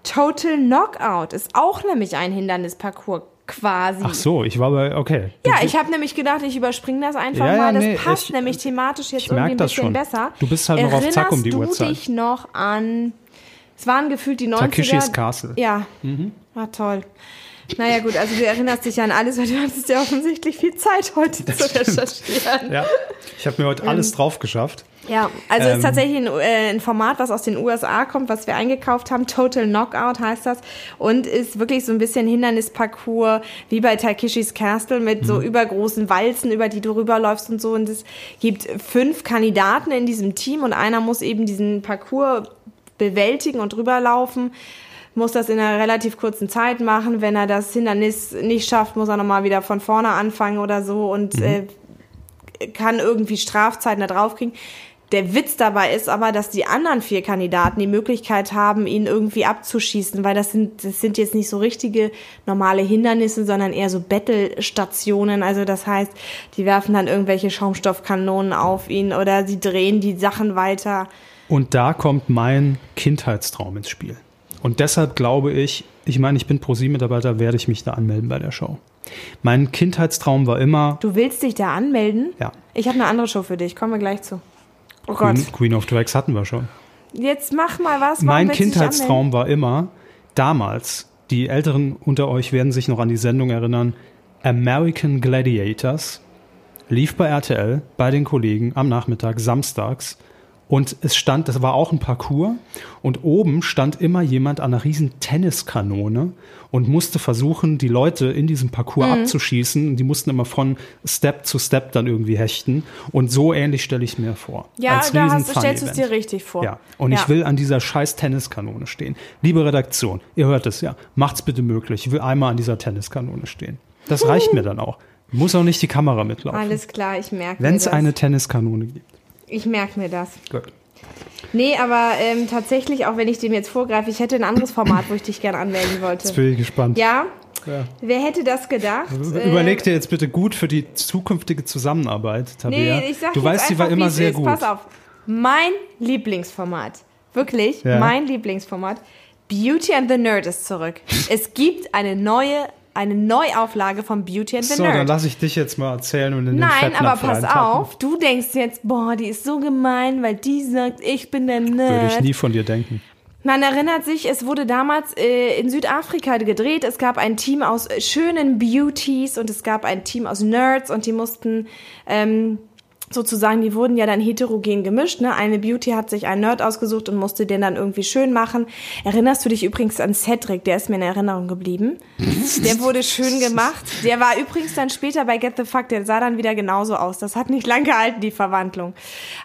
Total Knockout ist auch nämlich ein Hindernisparcours quasi. Ach so, ich war bei, okay. Ja, ich habe nämlich gedacht, ich überspringe das einfach Ja, mal. Das nee, passt ich- nämlich thematisch jetzt irgendwie ein bisschen schon. besser. Du bist halt noch auf Zack um die Erinnerst Uhrzeit. du dich noch an, es waren gefühlt die 90er. Takeshis Castle. Ja, war toll. Naja gut, also du erinnerst dich an alles, weil du hattest ja offensichtlich viel Zeit heute zu recherchieren. Ja, ich habe mir heute alles drauf geschafft. Ja, also Ähm. ist tatsächlich ein, äh, ein Format, was aus den USA kommt, was wir eingekauft haben. Total Knockout heißt das. Und ist wirklich so ein bisschen Hindernisparcours, wie bei Takeshis Castle, mit so übergroßen Walzen, über die du rüberläufst und so. Und es gibt fünf Kandidaten in diesem Team und einer muss eben diesen Parcours bewältigen und rüberlaufen. Muss das in einer relativ kurzen Zeit machen. Wenn er das Hindernis nicht schafft, muss er nochmal wieder von vorne anfangen oder so und äh, kann irgendwie Strafzeiten da draufkriegen. Der Witz dabei ist aber, dass die anderen vier Kandidaten die Möglichkeit haben, ihn irgendwie abzuschießen, weil das sind, das sind jetzt nicht so richtige normale Hindernisse, sondern eher so Battle-Stationen. Also das heißt, die werfen dann irgendwelche Schaumstoffkanonen auf ihn oder sie drehen die Sachen weiter. Und da kommt mein Kindheitstraum ins Spiel. Und deshalb glaube ich, ich meine, ich bin Pro-7-Mitarbeiter, werde ich mich da anmelden bei der Show. Mein Kindheitstraum war immer, Du willst dich da anmelden? Ja. Ich habe eine andere Show für dich, kommen wir gleich zu. Oh Gott. Queen, Queen of Drags hatten wir schon. Jetzt mach mal was. Mein Kindheitstraum war immer, damals, die Älteren unter euch werden sich noch an die Sendung erinnern, American Gladiators. lief bei RTL, bei den Kollegen am Nachmittag, samstags. Und es stand, das war auch ein Parcours. Und oben stand immer jemand an einer riesen Tenniskanone und musste versuchen, die Leute in diesem Parcours Mhm. abzuschießen. Die mussten immer von Step zu Step dann irgendwie hechten. Und so ähnlich stelle ich mir vor. Ja, Als da hast, stellst du es dir richtig vor. Ja, und ich will an dieser scheiß Tenniskanone stehen. Liebe Redaktion, ihr hört es ja, macht's bitte möglich. Ich will einmal an dieser Tenniskanone stehen. Das reicht mir dann auch. Muss auch nicht die Kamera mitlaufen. Alles klar, ich merke Wenn es eine Tenniskanone gibt. Ich merke mir das. Gut. Nee, aber ähm, tatsächlich, auch wenn ich dem jetzt vorgreife, ich hätte ein anderes Format, wo ich dich gerne anmelden wollte. Jetzt bin ich gespannt. Ja? Ja. Wer hätte das gedacht? Überleg dir jetzt bitte gut für die zukünftige Zusammenarbeit, Tabea. Nee, ich sag du weißt, die einfach, war immer sehr ist. gut. Pass auf. Mein Lieblingsformat. Wirklich, Ja. mein Lieblingsformat. Beauty and the Nerd ist zurück. es gibt eine neue, eine Neuauflage von Beauty and the So, dann Nerd. lass ich dich jetzt mal erzählen und in den Nein, aber pass auf, du denkst jetzt, boah, die ist so gemein, weil die sagt, ich bin der Würde ich Nerd. nie von dir denken. Man erinnert sich, es wurde damals äh, in Südafrika gedreht. Es gab ein Team aus äh, schönen Beauties und es gab ein Team aus Nerds und die mussten ähm, sozusagen, die wurden ja dann heterogen gemischt. Ne? Eine Beauty hat sich einen Nerd ausgesucht und musste den dann irgendwie schön machen. Erinnerst du dich übrigens an Cedric? Der ist mir in Erinnerung geblieben. Der wurde schön gemacht. Der war übrigens dann später bei Get the Fuck. Der sah dann wieder genauso aus. Das hat nicht lang gehalten, die Verwandlung.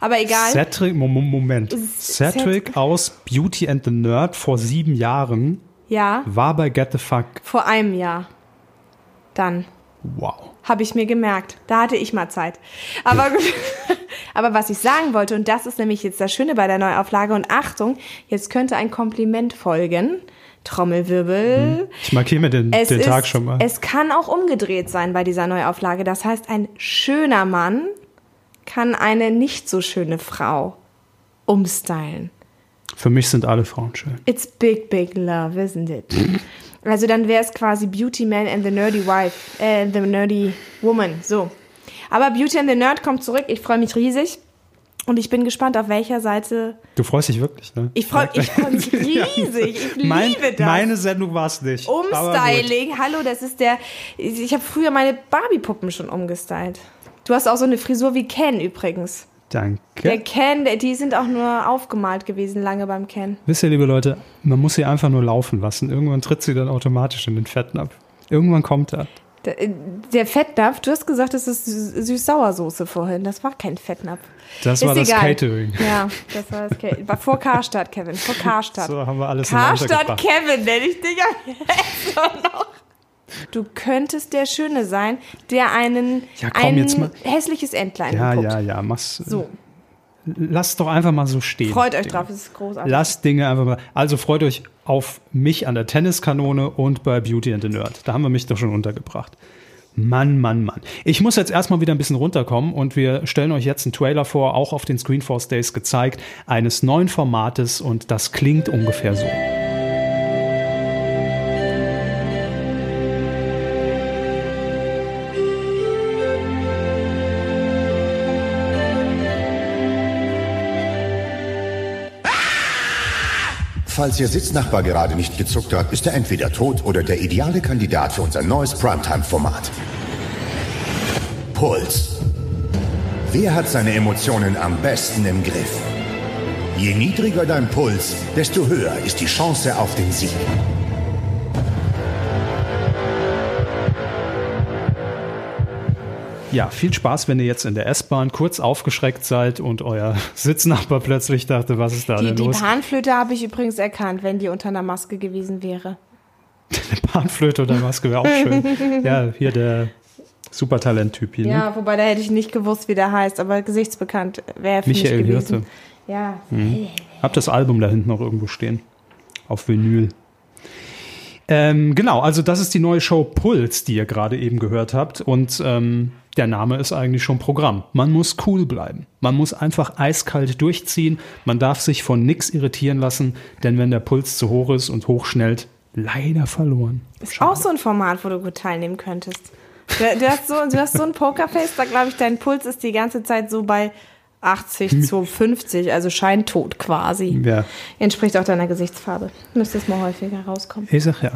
Aber egal. Cedric, Mo- Mo- Moment. Ced- Cedric aus Beauty and the Nerd vor sieben Jahren ja, war bei Get the Fuck. vor einem Jahr. Dann. Wow. Habe ich mir gemerkt. Da hatte ich mal Zeit. Aber gut. Aber was ich sagen wollte, und das ist nämlich jetzt das Schöne bei der Neuauflage, und Achtung, jetzt könnte ein Kompliment folgen. Trommelwirbel. Ich markiere mir den, den ist, Tag schon mal. es kann auch umgedreht sein bei dieser Neuauflage. Das heißt, ein schöner Mann kann eine nicht so schöne Frau umstylen. Für mich sind alle Frauen schön. It's big, big love, isn't it? Also dann wäre es quasi Beauty Man and the Nerdy Wife, äh, the Nerdy Woman, so. Aber Beauty and the Nerd kommt zurück. Ich freue mich riesig. Und ich bin gespannt, auf welcher Seite. Du freust dich wirklich, ne? Ich freue ich freu mich riesig. Ich mein, liebe das. Meine Sendung war es nicht. Umstyling. Hallo, das ist der. Ich habe früher meine Barbie-Puppen schon umgestylt. Du hast auch so eine Frisur wie Ken übrigens. Danke. Der Ken, die sind auch nur aufgemalt gewesen, lange beim Ken. Wisst ihr, liebe Leute, man muss sie einfach nur laufen lassen. Irgendwann tritt sie dann automatisch in den Fettnapf. Irgendwann kommt er. Der, der Fettnapf, du hast gesagt, das ist Sü- Süß-Sauersoße vorhin. Das war kein Fettnapf. Das Ist war das egal. Catering. Ja, das war das Catering. War vor Karstadt, Kevin. Vor Karstadt. So haben wir alles Karstadt. Kevin, nenne ich dich ab jetzt noch. Du könntest der Schöne sein, der einen Ja, komm, ein hässliches Entlein Ja, guckt. ja, ja, mach's. So, Lass doch einfach mal so stehen. freut euch Dinge. drauf, es ist großartig. Lasst Dinge einfach mal. Also freut euch auf mich an der Tenniskanone und bei Beauty and the Nerd. Da haben wir mich doch schon untergebracht. Mann, Mann, Mann. Ich muss jetzt erstmal wieder ein bisschen runterkommen und wir stellen euch jetzt einen Trailer vor, auch auf den Screenforce Days gezeigt, eines neuen Formates und das klingt ungefähr so. Falls Ihr Sitznachbar gerade nicht gezuckt hat, ist er entweder tot oder der ideale Kandidat für unser neues Primetime-Format. Puls. Wer hat seine Emotionen am besten im Griff? Je niedriger dein Puls, desto höher ist die Chance auf den Sieg. Ja, viel Spaß, wenn ihr jetzt in der S-Bahn kurz aufgeschreckt seid und euer Sitznachbar plötzlich dachte, was ist da Die, denn die los? Panflöte habe ich übrigens erkannt, wenn die unter einer Maske gewesen wäre. Eine Panflöte oder Maske wäre auch schön. ja, hier der Supertalent-Typ. Ne? Ja, wobei da hätte ich nicht gewusst, wie der heißt, aber gesichtsbekannt wäre für Michael mich gewesen. Hirte. Ja, Hab das Album da hinten noch irgendwo stehen. Auf Vinyl. Ähm, genau, also das ist die neue Show Puls, die ihr gerade eben gehört habt. Und ähm, der Name ist eigentlich schon Programm. Man muss cool bleiben. Man muss einfach eiskalt durchziehen. Man darf sich von nix irritieren lassen, denn wenn der Puls zu hoch ist und hochschnellt, leider verloren. ist auch so ein Format, wo du gut teilnehmen könntest. Du, du, hast, so, du hast so ein Pokerface, da glaube ich, dein Puls ist die ganze Zeit so bei 80 zu 50, also scheintot quasi. Ja, Entspricht auch deiner Gesichtsfarbe. Müsste es mal häufiger rauskommen. ich sag ja.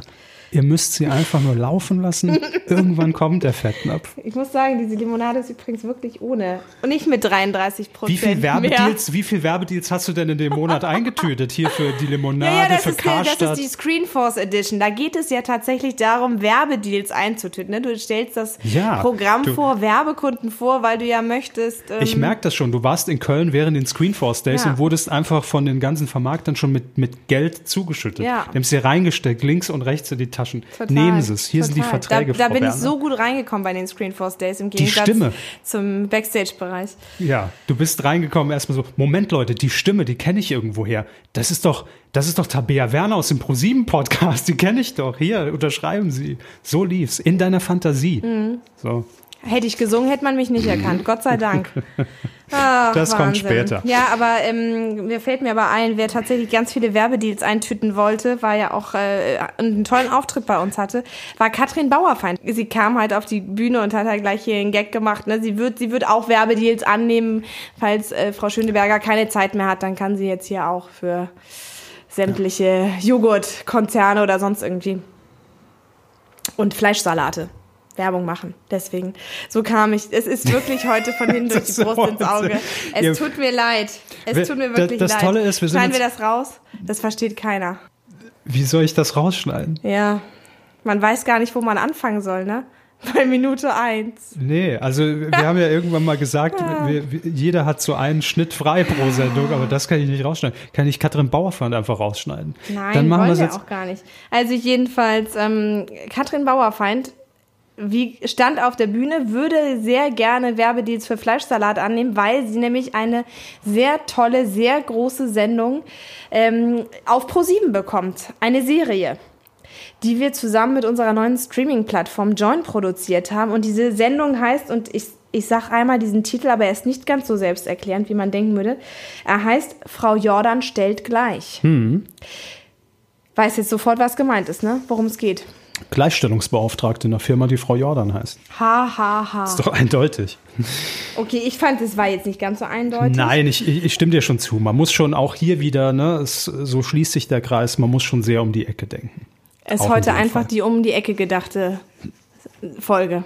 Ihr müsst sie einfach nur laufen lassen. Irgendwann kommt der Fettnapf. Ich muss sagen, diese Limonade ist übrigens wirklich ohne. Und nicht mit 33 Prozent. Wie viel mehr. Werbedeals, wie viel Werbedeals hast du denn in dem Monat eingetütet? Hier für die Limonade, Ja, ja, das für ist, die, das Karstadt. ist die Screenforce Edition. Da geht es ja tatsächlich darum, Werbedeals einzutüten. Ne? Du stellst das Ja, Programm du- vor, Werbekunden vor, weil du ja möchtest. Ähm, Ich merke das schon. Du warst in Köln während den Screenforce Days Ja. und wurdest einfach von den ganzen Vermarktern schon mit, mit Geld zugeschüttet. Ja. Die haben es dir reingesteckt, links und rechts in die Taschen. Total, Nehmen Sie es. Hier sind die total. Verträge, Da, da bin ich Werner. so gut reingekommen bei den Screenforce Days im Gegensatz Stimme. zum Backstage-Bereich. Ja, du bist reingekommen, erstmal so, Moment Leute, die Stimme, die kenne ich irgendwoher. Das ist doch, das ist doch Tabea Werner aus dem ProSieben Podcast, die kenne ich doch. Hier, unterschreiben Sie. So lief's, in deiner Fantasie. Mhm. So. Hätte ich gesungen, hätte man mich nicht erkannt. Gott sei Dank. Ach, Das kommt Wahnsinn. später. Ja, aber ähm, mir fällt mir aber ein, wer tatsächlich ganz viele Werbedeals eintüten wollte, war ja auch äh, einen tollen Auftritt bei uns hatte, war Katrin Bauerfeind. Sie kam halt auf die Bühne und hat halt gleich hier einen Gag gemacht. Ne? Sie wird, sie wird auch Werbedeals annehmen, falls äh, Frau Schöneberger keine Zeit mehr hat, dann kann sie jetzt hier auch für sämtliche Joghurtkonzerne oder sonst irgendwie und Fleischsalate. Werbung machen. Deswegen, so kam ich. Es ist wirklich heute von hinten durch Das die Brust ins. Auge. Es Ja. tut mir leid. Es Wir- tut mir das- wirklich das leid. Tolle ist, wir sind Schneiden wir das raus? Das versteht keiner. Wie soll ich das rausschneiden? Ja. Man weiß gar nicht, wo man anfangen soll, ne? Bei Minute eins. Nee, also wir haben ja irgendwann mal gesagt, wir, wir, jeder hat so einen Schnitt frei pro Sendung, aber das kann ich nicht rausschneiden. Kann ich Katrin Bauerfeind einfach rausschneiden? Nein, Dann machen wollen wir jetzt. auch gar nicht. Also jedenfalls, ähm, Katrin Bauerfeind wie stand auf der Bühne, würde sehr gerne Werbedeals für Fleischsalat annehmen, weil sie nämlich eine sehr tolle, sehr große Sendung ähm, auf ProSieben bekommt. Eine Serie die wir zusammen mit unserer neuen Streaming-Plattform Join produziert haben. Und diese Sendung heißt, und ich, ich sag einmal diesen Titel, aber er ist nicht ganz so selbsterklärend, wie man denken würde. Er heißt Frau Jordan stellt gleich. Hm. Weiß jetzt sofort, was gemeint ist, ne? Worum es geht. Gleichstellungsbeauftragte in einer Firma, die Frau Jordan heißt. Ha, ha, ha. Ist doch eindeutig. Okay, ich fand, es war jetzt nicht ganz so eindeutig. Nein, ich, ich, stimme dir schon zu. Man muss schon auch hier wieder, ne, es, so schließt sich der Kreis, man muss schon sehr um die Ecke denken. Es ist heute einfach Fall. die um die Ecke gedachte Folge.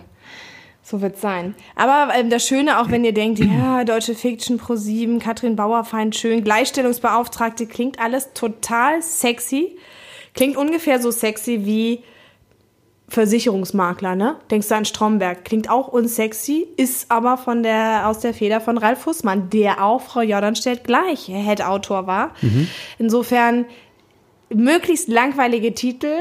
So wird's sein. Aber ähm, das Schöne, auch wenn ihr denkt, ja, deutsche Fiction pro 7, Katrin Bauerfeind, schön, Gleichstellungsbeauftragte, klingt alles total sexy. Klingt ungefähr so sexy wie Versicherungsmakler, ne? Denkst du an Stromberg? Klingt auch unsexy, ist aber von der, aus der Feder von Ralf Fußmann, der auch Frau Jordan stellt gleich Head-Autor war. Insofern möglichst langweilige Titel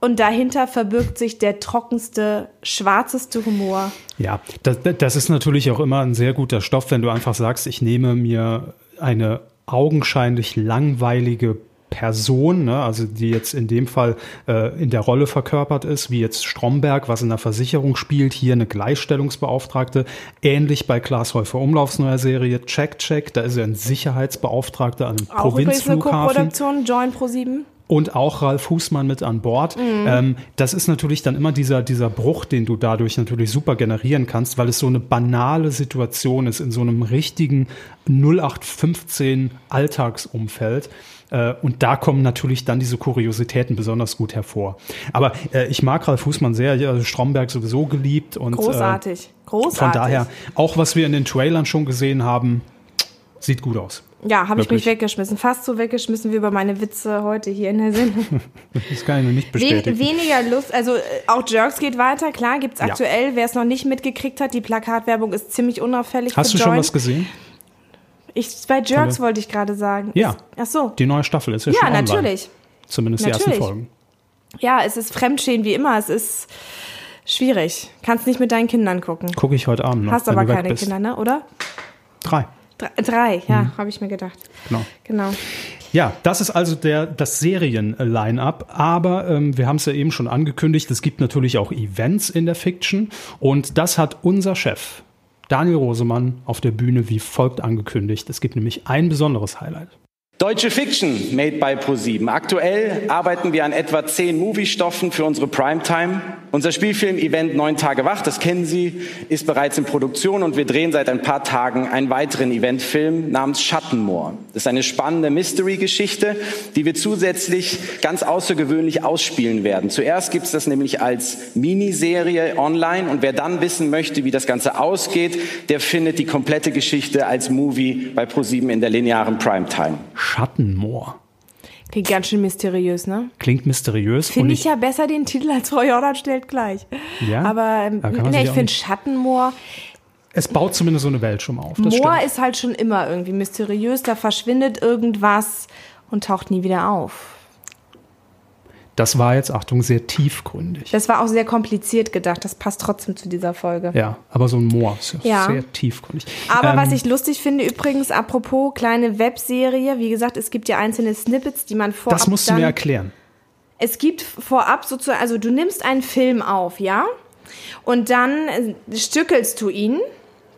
und dahinter verbirgt sich der trockenste, schwarzeste Humor. Ja, das, das ist natürlich auch immer ein sehr guter Stoff, wenn du einfach sagst, ich nehme mir eine augenscheinlich langweilige Person, ne, also die jetzt in dem Fall äh, in der Rolle verkörpert ist, wie jetzt Stromberg, was in der Versicherung spielt, hier eine Gleichstellungsbeauftragte, ähnlich bei Klaas Häufer Umlaufs neuer Serie Check Check, da ist er ein Sicherheitsbeauftragter an einem Auch Provinzflughafen Co-Produktion, Join Pro 7. und auch Ralf Husmann mit an Bord. Mhm. Ähm, das ist natürlich dann immer dieser, dieser Bruch, den du dadurch natürlich super generieren kannst, weil es so eine banale Situation ist in so einem richtigen 0815 Alltagsumfeld. Äh, und da kommen natürlich dann diese Kuriositäten besonders gut hervor. Aber äh, ich mag Ralf Husmann sehr, ja, Stromberg sowieso geliebt und Großartig. Äh, Großartig. von daher, auch was wir in den Trailern schon gesehen haben, sieht gut aus. Ja, habe ich mich weggeschmissen. Fast so weggeschmissen wie über meine Witze heute hier in der Sendung. Das kann ich noch nicht Wen, bestätigen. weniger Lust, also auch Jerks geht weiter, klar, gibt's Ja. aktuell. Wer es noch nicht mitgekriegt hat, die Plakatwerbung ist ziemlich unauffällig Hast du schon was gesehen? Ich, bei Jerks wollte ich gerade sagen. Ja. Ist, ach so. Die neue Staffel ist ja, Ja, schon online. natürlich. Zumindest die ersten Natürlich. Folgen. Ja, es ist Fremdschäden wie immer. Es ist schwierig. Kannst nicht mit deinen Kindern gucken. Gucke ich heute Abend noch. Hast aber keine. Kinder, ne? Oder? Drei. Drei, drei ja, Mhm. habe ich mir gedacht. Genau. Genau. Ja, das ist also der, das Serien-Line-Up. Aber ähm, wir haben es ja eben schon angekündigt, es gibt natürlich auch Events in der Fiction. Und das hat unser Chef, Daniel Rosemann, auf der Bühne wie folgt angekündigt. Es gibt nämlich ein besonderes Highlight. Deutsche Fiction made by ProSieben. Aktuell arbeiten wir an etwa zehn Moviestoffen für unsere Primetime. Unser Spielfilm-Event Neun Tage Wach, das kennen Sie, ist bereits in Produktion und wir drehen seit ein paar Tagen einen weiteren Eventfilm namens Schattenmoor. Das ist eine spannende Mystery-Geschichte, die wir zusätzlich ganz außergewöhnlich ausspielen werden. Zuerst gibt es das nämlich als Miniserie online und wer dann wissen möchte, wie das Ganze ausgeht, der findet die komplette Geschichte als Movie bei ProSieben in der linearen Primetime. Schattenmoor. Klingt ganz schön mysteriös, ne? Klingt mysteriös. Finde ich ja besser den Titel als Frau Jordan stellt gleich. Ja? Aber ähm, ne, ich finde Schattenmoor, Es baut zumindest so eine Welt schon auf. Das Moor stimmt. ist halt schon immer irgendwie mysteriös, da verschwindet irgendwas und taucht nie wieder auf. Das war jetzt, Achtung, sehr tiefgründig. Das war auch sehr kompliziert gedacht, das passt trotzdem zu dieser Folge. Ja, aber so ein Moor ist ja, sehr tiefgründig. Aber Ähm, was ich lustig finde, übrigens, apropos kleine Webserie, wie gesagt, es gibt ja einzelne Snippets, die man vorab Das musst du mir erklären. Es gibt vorab sozusagen, also du nimmst einen Film auf, ja? Und dann äh, stückelst du ihn.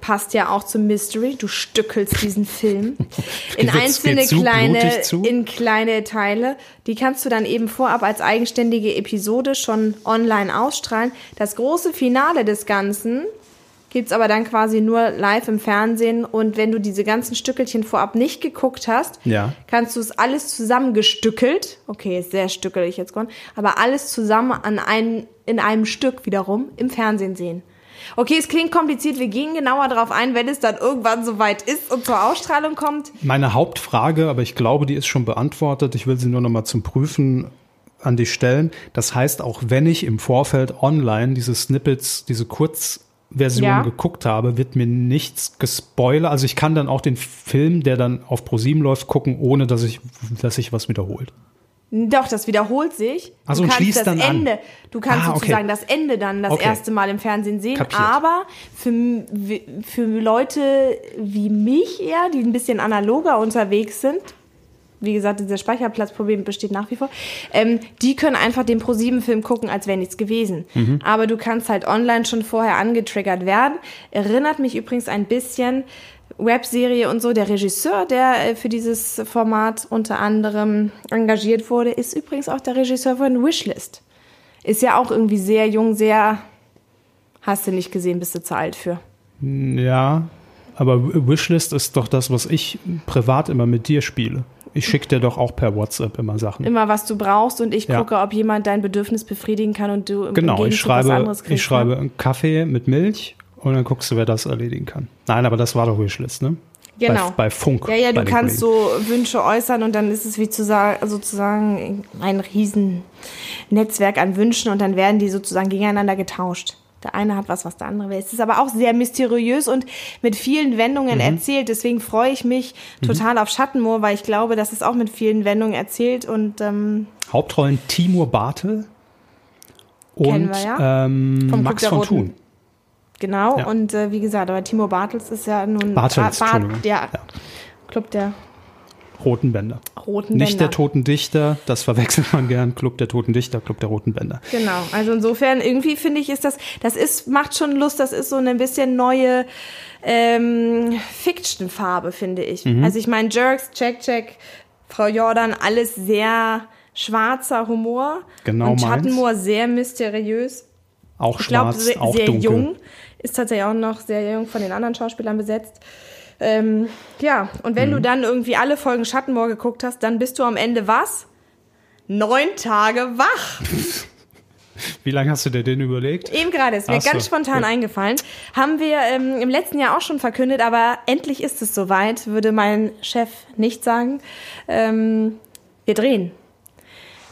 Passt ja auch zum Mystery. Du stückelst diesen Film in einzelne kleine, in kleine Teile. Die kannst du dann eben vorab als eigenständige Episode schon online ausstrahlen. Das große Finale des Ganzen gibt's aber dann quasi nur live im Fernsehen. Und wenn du diese ganzen Stückelchen vorab nicht geguckt hast, Ja. kannst du es alles zusammengestückelt, okay, ist sehr stückelig jetzt geworden, aber alles zusammen an ein, in einem Stück wiederum im Fernsehen sehen. Okay, es klingt kompliziert, wir gehen genauer darauf ein, wenn es dann irgendwann soweit ist und zur Ausstrahlung kommt. Meine Hauptfrage, aber ich glaube, die ist schon beantwortet. Ich will sie nur noch mal zum Prüfen an dich stellen. Das heißt, auch wenn ich im Vorfeld online diese Snippets, diese Kurzversion Ja. geguckt habe, wird mir nichts gespoilert. Also ich kann dann auch den Film, der dann auf ProSieben läuft, gucken, ohne dass ich, dass sich was wiederholt. Doch, das wiederholt sich. Ach so, du kannst das dann an. Ende, du kannst Ah, okay. sozusagen das Ende dann das Okay. erste Mal im Fernsehen sehen. Kapiert. Aber für, für Leute wie mich eher, die ein bisschen analoger unterwegs sind, wie gesagt, dieser Speicherplatzproblem besteht nach wie vor, ähm, die können einfach den Pro-7-Film gucken, als wäre nichts gewesen. Mhm. Aber du kannst halt online schon vorher angetriggert werden. Erinnert mich übrigens ein bisschen, Webserie und so, der Regisseur, der äh, für dieses Format unter anderem engagiert wurde, ist übrigens auch der Regisseur von Wishlist. Ist ja auch irgendwie sehr jung, sehr, hast du nicht gesehen, bist du zu alt für. Ja, aber Wishlist ist doch das, was ich privat immer mit dir spiele. Ich schicke dir doch auch per WhatsApp immer Sachen. Immer was du brauchst und ich Ja. gucke, ob jemand dein Bedürfnis befriedigen kann und du im Genau, ich Gegenzug was schreibe, anderes kriegst. ich schreibe einen Kaffee mit Milch und dann guckst du, wer das erledigen kann. Nein, aber das war doch Wishlist, ne? Genau. Bei, bei Funk. Ja, ja, du kannst Kollegen. so Wünsche äußern und dann ist es wie zu sagen, sozusagen ein riesen Netzwerk an Wünschen und dann werden die sozusagen gegeneinander getauscht. Der eine hat was, was der andere will. Es ist aber auch sehr mysteriös und mit vielen Mhm. Wendungen erzählt. Deswegen freue ich mich total auf Schattenmoor, weil ich glaube, das ist auch mit vielen Wendungen erzählt und ähm, Hauptrollen Timur Bartel und wir ja. ähm, Max von. Thun. Genau. Ja. Und äh, wie gesagt, aber Timo Bartels ist ja nun Bartels, Bar- Bar- Entschuldigung. ja, Ja. Club der Roten Bänder. Roten Nicht Bänder. der Toten Dichter, das verwechselt man gern. Club der Toten Dichter, Club der Roten Bänder. Genau, also insofern irgendwie finde ich, ist das, das ist, macht schon Lust, das ist so eine bisschen neue ähm, Fiction-Farbe, finde ich. Mhm. Also ich meine, Jerks, Check, Check, Frau Jordan, alles sehr schwarzer Humor. Genau Und. Schattenmoor sehr mysteriös. Auch Ich glaube, schwarz, sehr, auch sehr dunkel. jung. Ist tatsächlich auch noch sehr jung von den anderen Schauspielern besetzt. Ähm, ja, und Mhm. wenn du dann irgendwie alle Folgen Schattenmoor geguckt hast, dann bist du am Ende was? Neun Tage wach. Wie lange hast du dir den überlegt? Eben gerade, ist mir Ach so, ganz spontan gut. eingefallen. Haben wir ähm, im letzten Jahr auch schon verkündet, aber endlich ist es soweit, würde mein Chef nicht sagen. Ähm, wir drehen.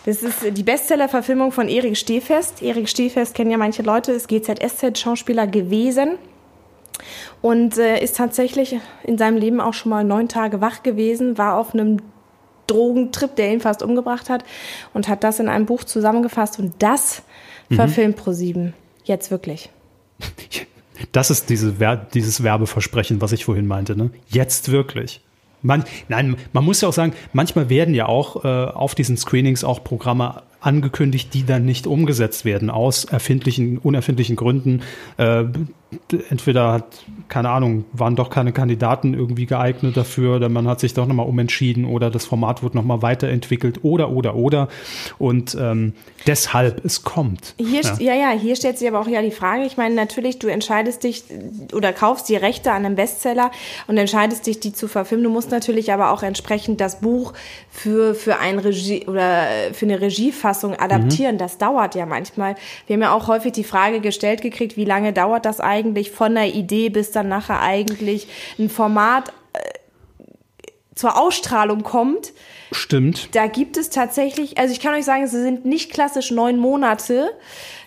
Das ist die Bestseller-Verfilmung von Erik Stehfest. Erik Stehfest kennen ja manche Leute, ist GZSZ-Schauspieler gewesen und äh, ist tatsächlich in seinem Leben auch schon mal neun Tage wach gewesen, war auf einem Drogentrip, der ihn fast umgebracht hat und hat das in einem Buch zusammengefasst und das verfilmt Pro7. Jetzt wirklich. Das ist diese Wer dieses Werbeversprechen, was ich vorhin meinte. Ne? Jetzt wirklich. Man, nein, man muss ja auch sagen, manchmal werden ja auch äh, auf diesen Screenings auch Programme angekündigt, die dann nicht umgesetzt werden aus erfindlichen, unerfindlichen Gründen. Äh, entweder hat, keine Ahnung, waren doch keine Kandidaten irgendwie geeignet dafür, oder man hat sich doch nochmal umentschieden oder das Format wird nochmal weiterentwickelt oder, oder, oder. Und ähm, deshalb, es kommt. Hier, ja. ja, ja, hier stellt sich aber auch ja die Frage, ich meine, natürlich, du entscheidest dich oder kaufst die Rechte an einem Bestseller und entscheidest dich, die zu verfilmen. Du musst natürlich aber auch entsprechend das Buch für, für ein Regie oder für eine Regiefassung adaptieren. Mhm. Das dauert ja manchmal. Wir haben ja auch häufig die Frage gestellt gekriegt, wie lange dauert das eigentlich? von der Idee bis dann nachher eigentlich ein Format äh, zur Ausstrahlung kommt. Stimmt. Da gibt es tatsächlich, also ich kann euch sagen, es sind nicht klassisch neun Monate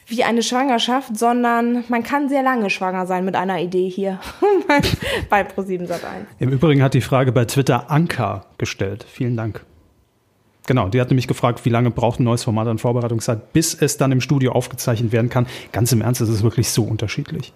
wie eine Schwangerschaft, sondern man kann sehr lange schwanger sein mit einer Idee hier bei Pro7 Sat1. Im Übrigen hat die Frage bei Twitter Anka gestellt. Vielen Dank. Genau, die hat nämlich gefragt, wie lange braucht ein neues Format an Vorbereitungszeit, bis es dann im Studio aufgezeichnet werden kann. Ganz im Ernst, es ist wirklich so unterschiedlich.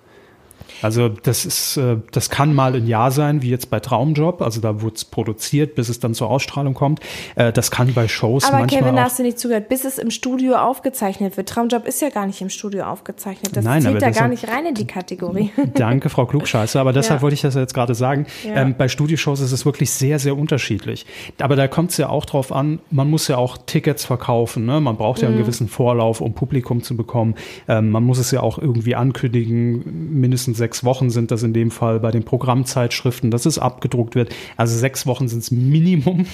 Also das ist, äh, das kann mal ein Jahr sein, wie jetzt bei Traumjob. Also da wurde es produziert, bis es dann zur Ausstrahlung kommt. Äh, das kann bei Shows Aber manchmal Kevin, auch hast du nicht zugehört, bis es im Studio aufgezeichnet wird. Traumjob ist ja gar nicht im Studio aufgezeichnet. Das Nein, zählt ja gar nicht rein in die Kategorie. Danke, Frau Klugscheiße. Aber deshalb Ja. wollte ich das jetzt gerade sagen. Ja. Ähm, bei Studioshows ist es wirklich sehr, sehr unterschiedlich. Aber da kommt es ja auch drauf an, man muss ja auch Tickets verkaufen. Ne? Man braucht ja Mhm. einen gewissen Vorlauf, um Publikum zu bekommen. Ähm, man muss es ja auch irgendwie ankündigen. Mindestens sechs Wochen sind das in dem Fall bei den Programmzeitschriften, dass es abgedruckt wird. Also sechs Wochen sind es Minimum.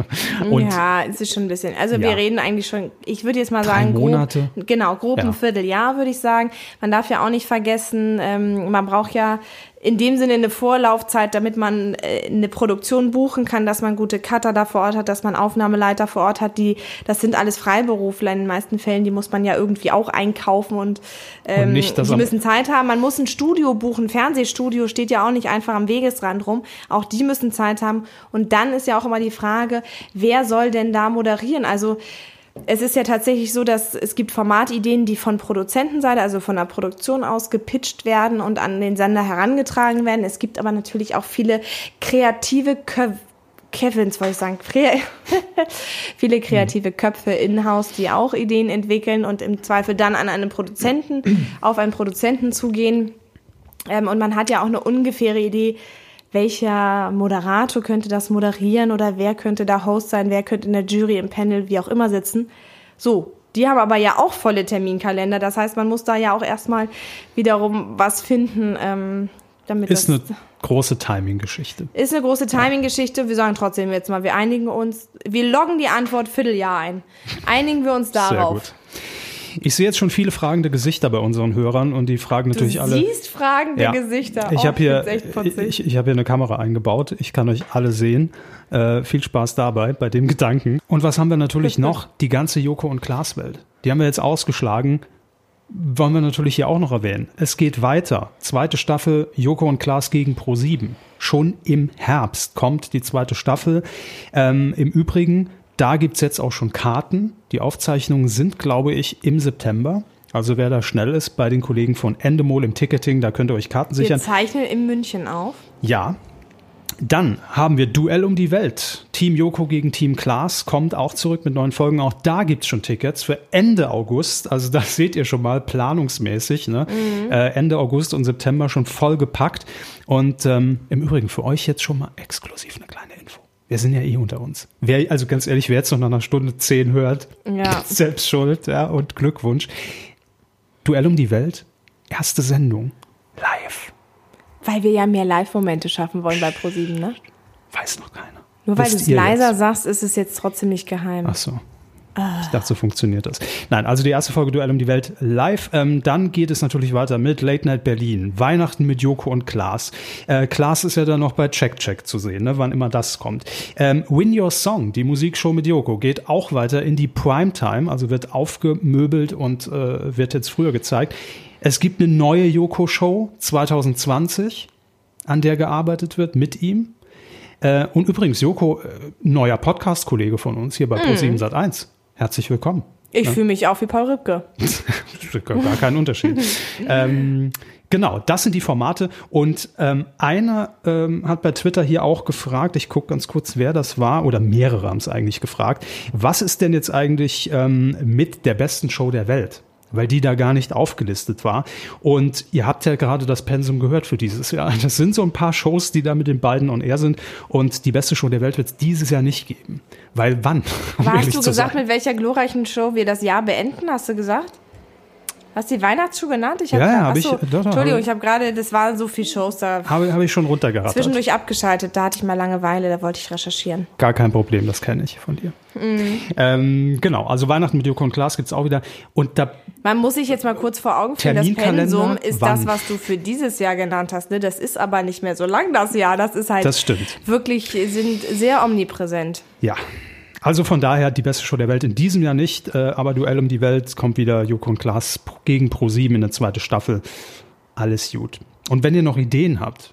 Und ja, es ist schon ein bisschen. Also Ja. wir reden eigentlich schon, ich würde jetzt mal Drei sagen, Monate. grob, genau, grob Ja. ein Vierteljahr, würde ich sagen. Man darf ja auch nicht vergessen, ähm, man braucht ja in dem Sinne eine Vorlaufzeit, damit man äh, eine Produktion buchen kann, dass man gute Cutter da vor Ort hat, dass man Aufnahmeleiter vor Ort hat, die, das sind alles Freiberufler in den meisten Fällen, die muss man ja irgendwie auch einkaufen und, ähm, Und nicht, die müssen Zeit haben. Man muss ein Studio buchen, ein Fernsehstudio steht ja auch nicht einfach am Wegesrand rum. Auch die müssen Zeit haben. Und dann ist ja auch immer die Frage, wer soll denn da moderieren? Also es ist ja tatsächlich so, dass es gibt Formatideen, die von Produzentenseite, also von der Produktion aus gepitcht werden und an den Sender herangetragen werden. Es gibt aber natürlich auch viele kreative Köpfe. Kevins, wollte ich sagen, viele kreative Köpfe in-house, die auch Ideen entwickeln und im Zweifel dann an einen Produzenten, auf einen Produzenten zugehen. Ähm, und man hat ja auch eine ungefähre Idee, welcher Moderator könnte das moderieren oder wer könnte da Host sein, wer könnte in der Jury, im Panel, wie auch immer sitzen. So, die haben aber ja auch volle Terminkalender. Das heißt, man muss da ja auch erstmal wiederum was finden, ähm, damit ist das eine große Timing-Geschichte. ist eine große Timing-Geschichte. Wir sagen trotzdem jetzt mal, wir einigen uns, wir loggen die Antwort Vierteljahr ein. Einigen wir uns Sehr darauf. gut. Ich sehe jetzt schon viele fragende Gesichter bei unseren Hörern und die fragen natürlich Du alle. siehst fragende Ja. Gesichter. Ich Oh, habe hier, echt putzig. ich, ich habe hier eine Kamera eingebaut. Ich kann euch alle sehen. Äh, viel Spaß dabei bei dem Gedanken. Und was haben wir natürlich noch? Die ganze Joko und Klaas Welt. Die haben wir jetzt ausgeschlagen. Wollen wir natürlich hier auch noch erwähnen. Es geht weiter. Zweite Staffel Joko und Klaas gegen Pro 7. Schon im Herbst kommt die zweite Staffel. Ähm, Im Übrigen, da gibt's jetzt auch schon Karten. Die Aufzeichnungen sind, glaube ich, im September. Also wer da schnell ist, bei den Kollegen von Endemol im Ticketing, da könnt ihr euch Karten wir sichern. zeichnen in München auf. Ja. Dann haben wir Duell um die Welt. Team Joko gegen Team Klaas kommt auch zurück mit neuen Folgen. Auch da gibt's schon Tickets für Ende August. Also da seht ihr schon mal planungsmäßig. Ne? Äh, Ende August und September schon voll gepackt. Und ähm, im Übrigen für euch jetzt schon mal exklusiv eine kleine. Wir sind ja eh unter uns. Wer, also ganz ehrlich, wer jetzt noch nach einer Stunde zehn hört, Ja. selbst schuld ja, und Glückwunsch. Duell um die Welt, erste Sendung, live. Weil wir ja mehr Live-Momente schaffen wollen bei ProSieben, ne? Weiß noch keiner. Nur weil du es leiser jetzt? sagst, ist es jetzt trotzdem nicht geheim. Ach so. Ich dachte, so funktioniert das. Nein, also die erste Folge Duell um die Welt live. Ähm, dann geht es natürlich weiter mit Late Night Berlin. Weihnachten mit Joko und Klaas. Äh, Klaas ist ja dann noch bei Check Check zu sehen, ne, wann immer das kommt. Ähm, Win Your Song, die Musikshow mit Joko, geht auch weiter in die Primetime, also wird aufgemöbelt und äh, wird jetzt früher gezeigt. Es gibt eine neue Joko-Show 2020, an der gearbeitet wird mit ihm. Äh, und übrigens, Joko, äh, neuer Podcast-Kollege von uns hier bei Pro7 Sat1. Herzlich willkommen. Ich fühle mich auch wie Paul Rübke. Gar kein Unterschied. ähm, genau, das sind die Formate. Und ähm, einer ähm, hat bei Twitter hier auch gefragt, ich gucke ganz kurz, wer das war, oder mehrere haben es eigentlich gefragt, was ist denn jetzt eigentlich ähm, mit der besten Show der Welt? Weil die da gar nicht aufgelistet war. Und ihr habt ja gerade das Pensum gehört für dieses Jahr. Das sind so ein paar Shows, die da mit den beiden on air sind. Und die beste Show der Welt wird es dieses Jahr nicht geben. Weil wann? Um Hast du gesagt, mit welcher glorreichen Show wir das Jahr beenden? Hast du gesagt? Hast du die Weihnachtsshow genannt? Ich hab Ja, ja, grad- hab ich- achso, doch, doch, Entschuldigung, hab- ich habe gerade, das waren so viele Shows da Habe, habe ich schon runtergerattert. zwischendurch abgeschaltet. Da hatte ich mal Langeweile, da wollte ich recherchieren. Gar kein Problem, das kenne ich von dir. Mhm. Ähm, genau, also Weihnachten mit Joko und Klaas gibt's auch wieder. Und da Man muss sich jetzt mal kurz vor Augen führen, das Pensum ist wann? das, was du für dieses Jahr genannt hast. Ne? Das ist aber nicht mehr so lang das Jahr. Das ist halt Das stimmt. wirklich, sind sehr omnipräsent. Ja. Also von daher die beste Show der Welt in diesem Jahr nicht, äh, aber Duell um die Welt kommt wieder Joko und Klaas gegen Pro7 in der zweite Staffel. Alles gut. Und wenn ihr noch Ideen habt,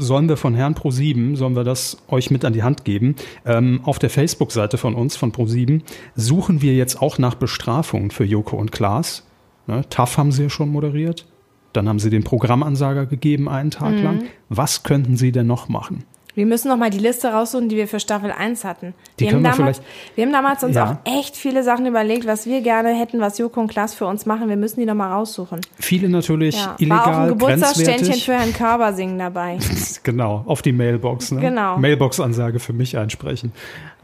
sollen wir von Herrn Pro7, sollen wir das euch mit an die Hand geben. Ähm, auf der Facebook-Seite von uns, von Pro7, suchen wir jetzt auch nach Bestrafungen für Joko und Klaas. Ne, TAF haben sie ja schon moderiert. Dann haben sie den Programmansager gegeben einen Tag Mhm. lang. Was könnten sie denn noch machen? Wir müssen noch mal die Liste raussuchen, die wir für Staffel 1 hatten. Die wir, haben wir damals, vielleicht- wir haben damals uns Ja. auch echt viele Sachen überlegt, was wir gerne hätten, was Joko und Klaas für uns machen. Wir müssen die noch mal raussuchen. Viele natürlich Ja. War auch illegal, ein Geburtstagsständchen für Herrn Körber singen dabei. Genau, auf die Mailbox. Ne? Genau. Mailbox-Ansage für mich einsprechen.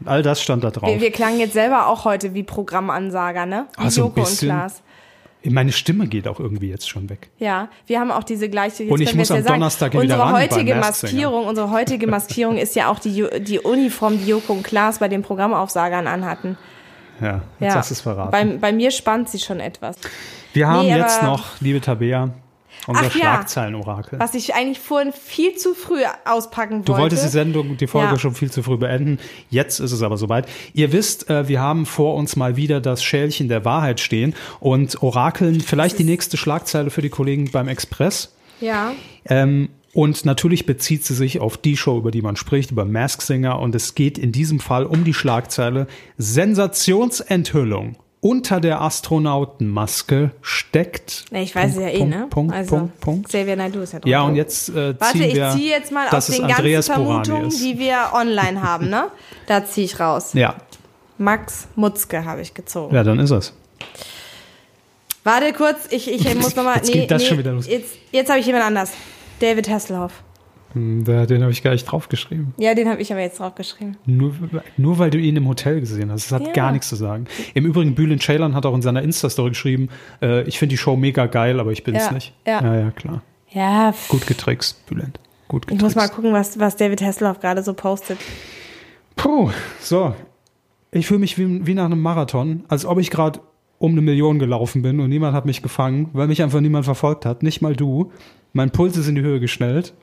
All das stand da drauf. Wir, wir klangen jetzt selber auch heute wie Programmansager, ne? Wie Ah, so ein Joko und. Klaas. Meine Stimme geht auch irgendwie jetzt schon weg. Ja, wir haben auch diese gleiche. Jetzt Und ich muss es ja am sagen. Donnerstag hier wieder unsere ran heutige. Maskierung, unsere heutige Maskierung ist ja auch die, die Uniform, die Joko und Klaas bei den Programmaufsagern anhatten. Ja, jetzt Ja. hast du es verraten. Bei, bei mir spannt sie schon etwas. Wir haben Nee, jetzt noch, liebe Tabea, unser Ach ja. Schlagzeilenorakel. Was ich eigentlich vorhin viel zu früh auspacken Du wollte. wolltest die Sendung, die Folge Ja. schon viel zu früh beenden. Jetzt ist es aber soweit. Ihr wisst, äh, wir haben vor uns mal wieder das Schälchen der Wahrheit stehen und orakeln vielleicht die nächste Schlagzeile für die Kollegen beim Express. Ja. Ähm, und natürlich bezieht sie sich auf die Show, über die man spricht, über Mask Singer. Und es geht in diesem Fall um die Schlagzeile Sensationsenthüllung. Unter der Astronautenmaske steckt. Nee, ich weiß es ja eh, Punkt, ne? Punkt, also, Punkt, Punkt. Xavier Naidoo ist ja drunter. Ja, und jetzt äh, Warte, ziehen ich wir, ziehe jetzt mal aus den Andreas ganzen Borani Vermutungen, ist. die wir online haben, ne? Da ziehe ich raus. Ja, Max Mutzke habe ich gezogen. ja, dann ist es. Warte kurz, ich, ich muss nochmal. Jetzt geht das schon wieder los. Jetzt, jetzt habe ich jemand anders. David Hasselhoff. Hm, da- Den habe ich gar nicht draufgeschrieben. Ja, den habe ich aber jetzt draufgeschrieben. Nur, nur weil du ihn im Hotel gesehen hast. Das hat Ja. gar nichts zu sagen. Im Übrigen, Bülent Ceylan hat auch in seiner Insta-Story geschrieben, äh, ich finde die Show mega geil, aber ich bin's Ja, nicht. ja. ja, ja, klar. Ja, Gut getrickst, Bülent. Gut ich getrickst. muss mal gucken, was, was David Hasselhoff gerade so postet. Puh, so. Ich fühle mich wie, wie nach einem Marathon, als ob ich gerade um eine Million gelaufen bin und niemand hat mich gefangen, weil mich einfach niemand verfolgt hat. Nicht mal du. Mein Puls ist in die Höhe geschnellt.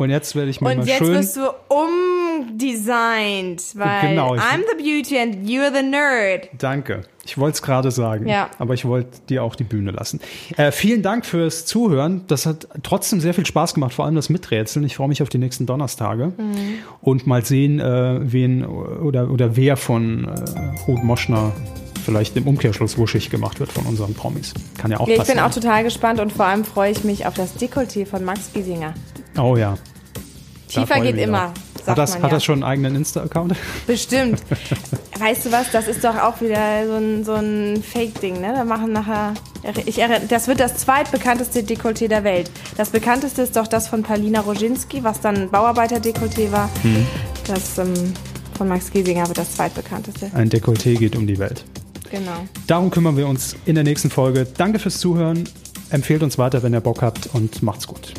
Und jetzt werde ich mir Und mal jetzt schön. wirst du umdesignt, weil Genau, ich- I'm the beauty and you're the nerd. Danke. Ich wollte es gerade sagen, Ja. aber ich wollte dir auch die Bühne lassen. Äh, vielen Dank fürs Zuhören. Das hat trotzdem sehr viel Spaß gemacht, vor allem das Miträtseln. Ich freue mich auf die nächsten Donnerstage Mhm. und mal sehen, äh, wen oder, oder wer von äh, Ruth Moschner vielleicht im Umkehrschluss wuschig gemacht wird von unseren Promis. Kann ja auch Ja, ich passieren. bin auch total gespannt und vor allem freue ich mich auf das Dekolleté von Max Giesinger. oh ja. Tiefer geht immer, sagt Hat das, man hat ja. das schon einen eigenen Insta-Account? Bestimmt. weißt du was, das ist doch auch wieder so ein, so ein Fake-Ding, ne? Da machen nachher. Ich, erre- das wird das zweitbekannteste Dekolleté der Welt. Das bekannteste ist doch das von Palina Roginski, was dann Bauarbeiter-Dekolleté war. Mhm. Das ähm, von Max Giesinger wird das zweitbekannteste. Ein Dekolleté geht um die Welt. Genau. Darum kümmern wir uns in der nächsten Folge. Danke fürs Zuhören. Empfehlt uns weiter, wenn ihr Bock habt und macht's gut.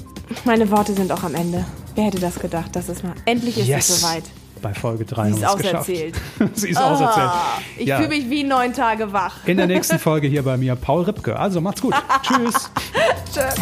Meine Worte sind auch am Ende. Wer hätte das gedacht? Das ist mal. Endlich ist es soweit. Bei Folge 3 Sie ist es auserzählt. Sie ist auserzählt. Ah, ich Ja. fühle mich wie neun Tage wach. In der nächsten Folge hier bei mir Paul Ripke. Also macht's gut. Tschüss. Tschüss.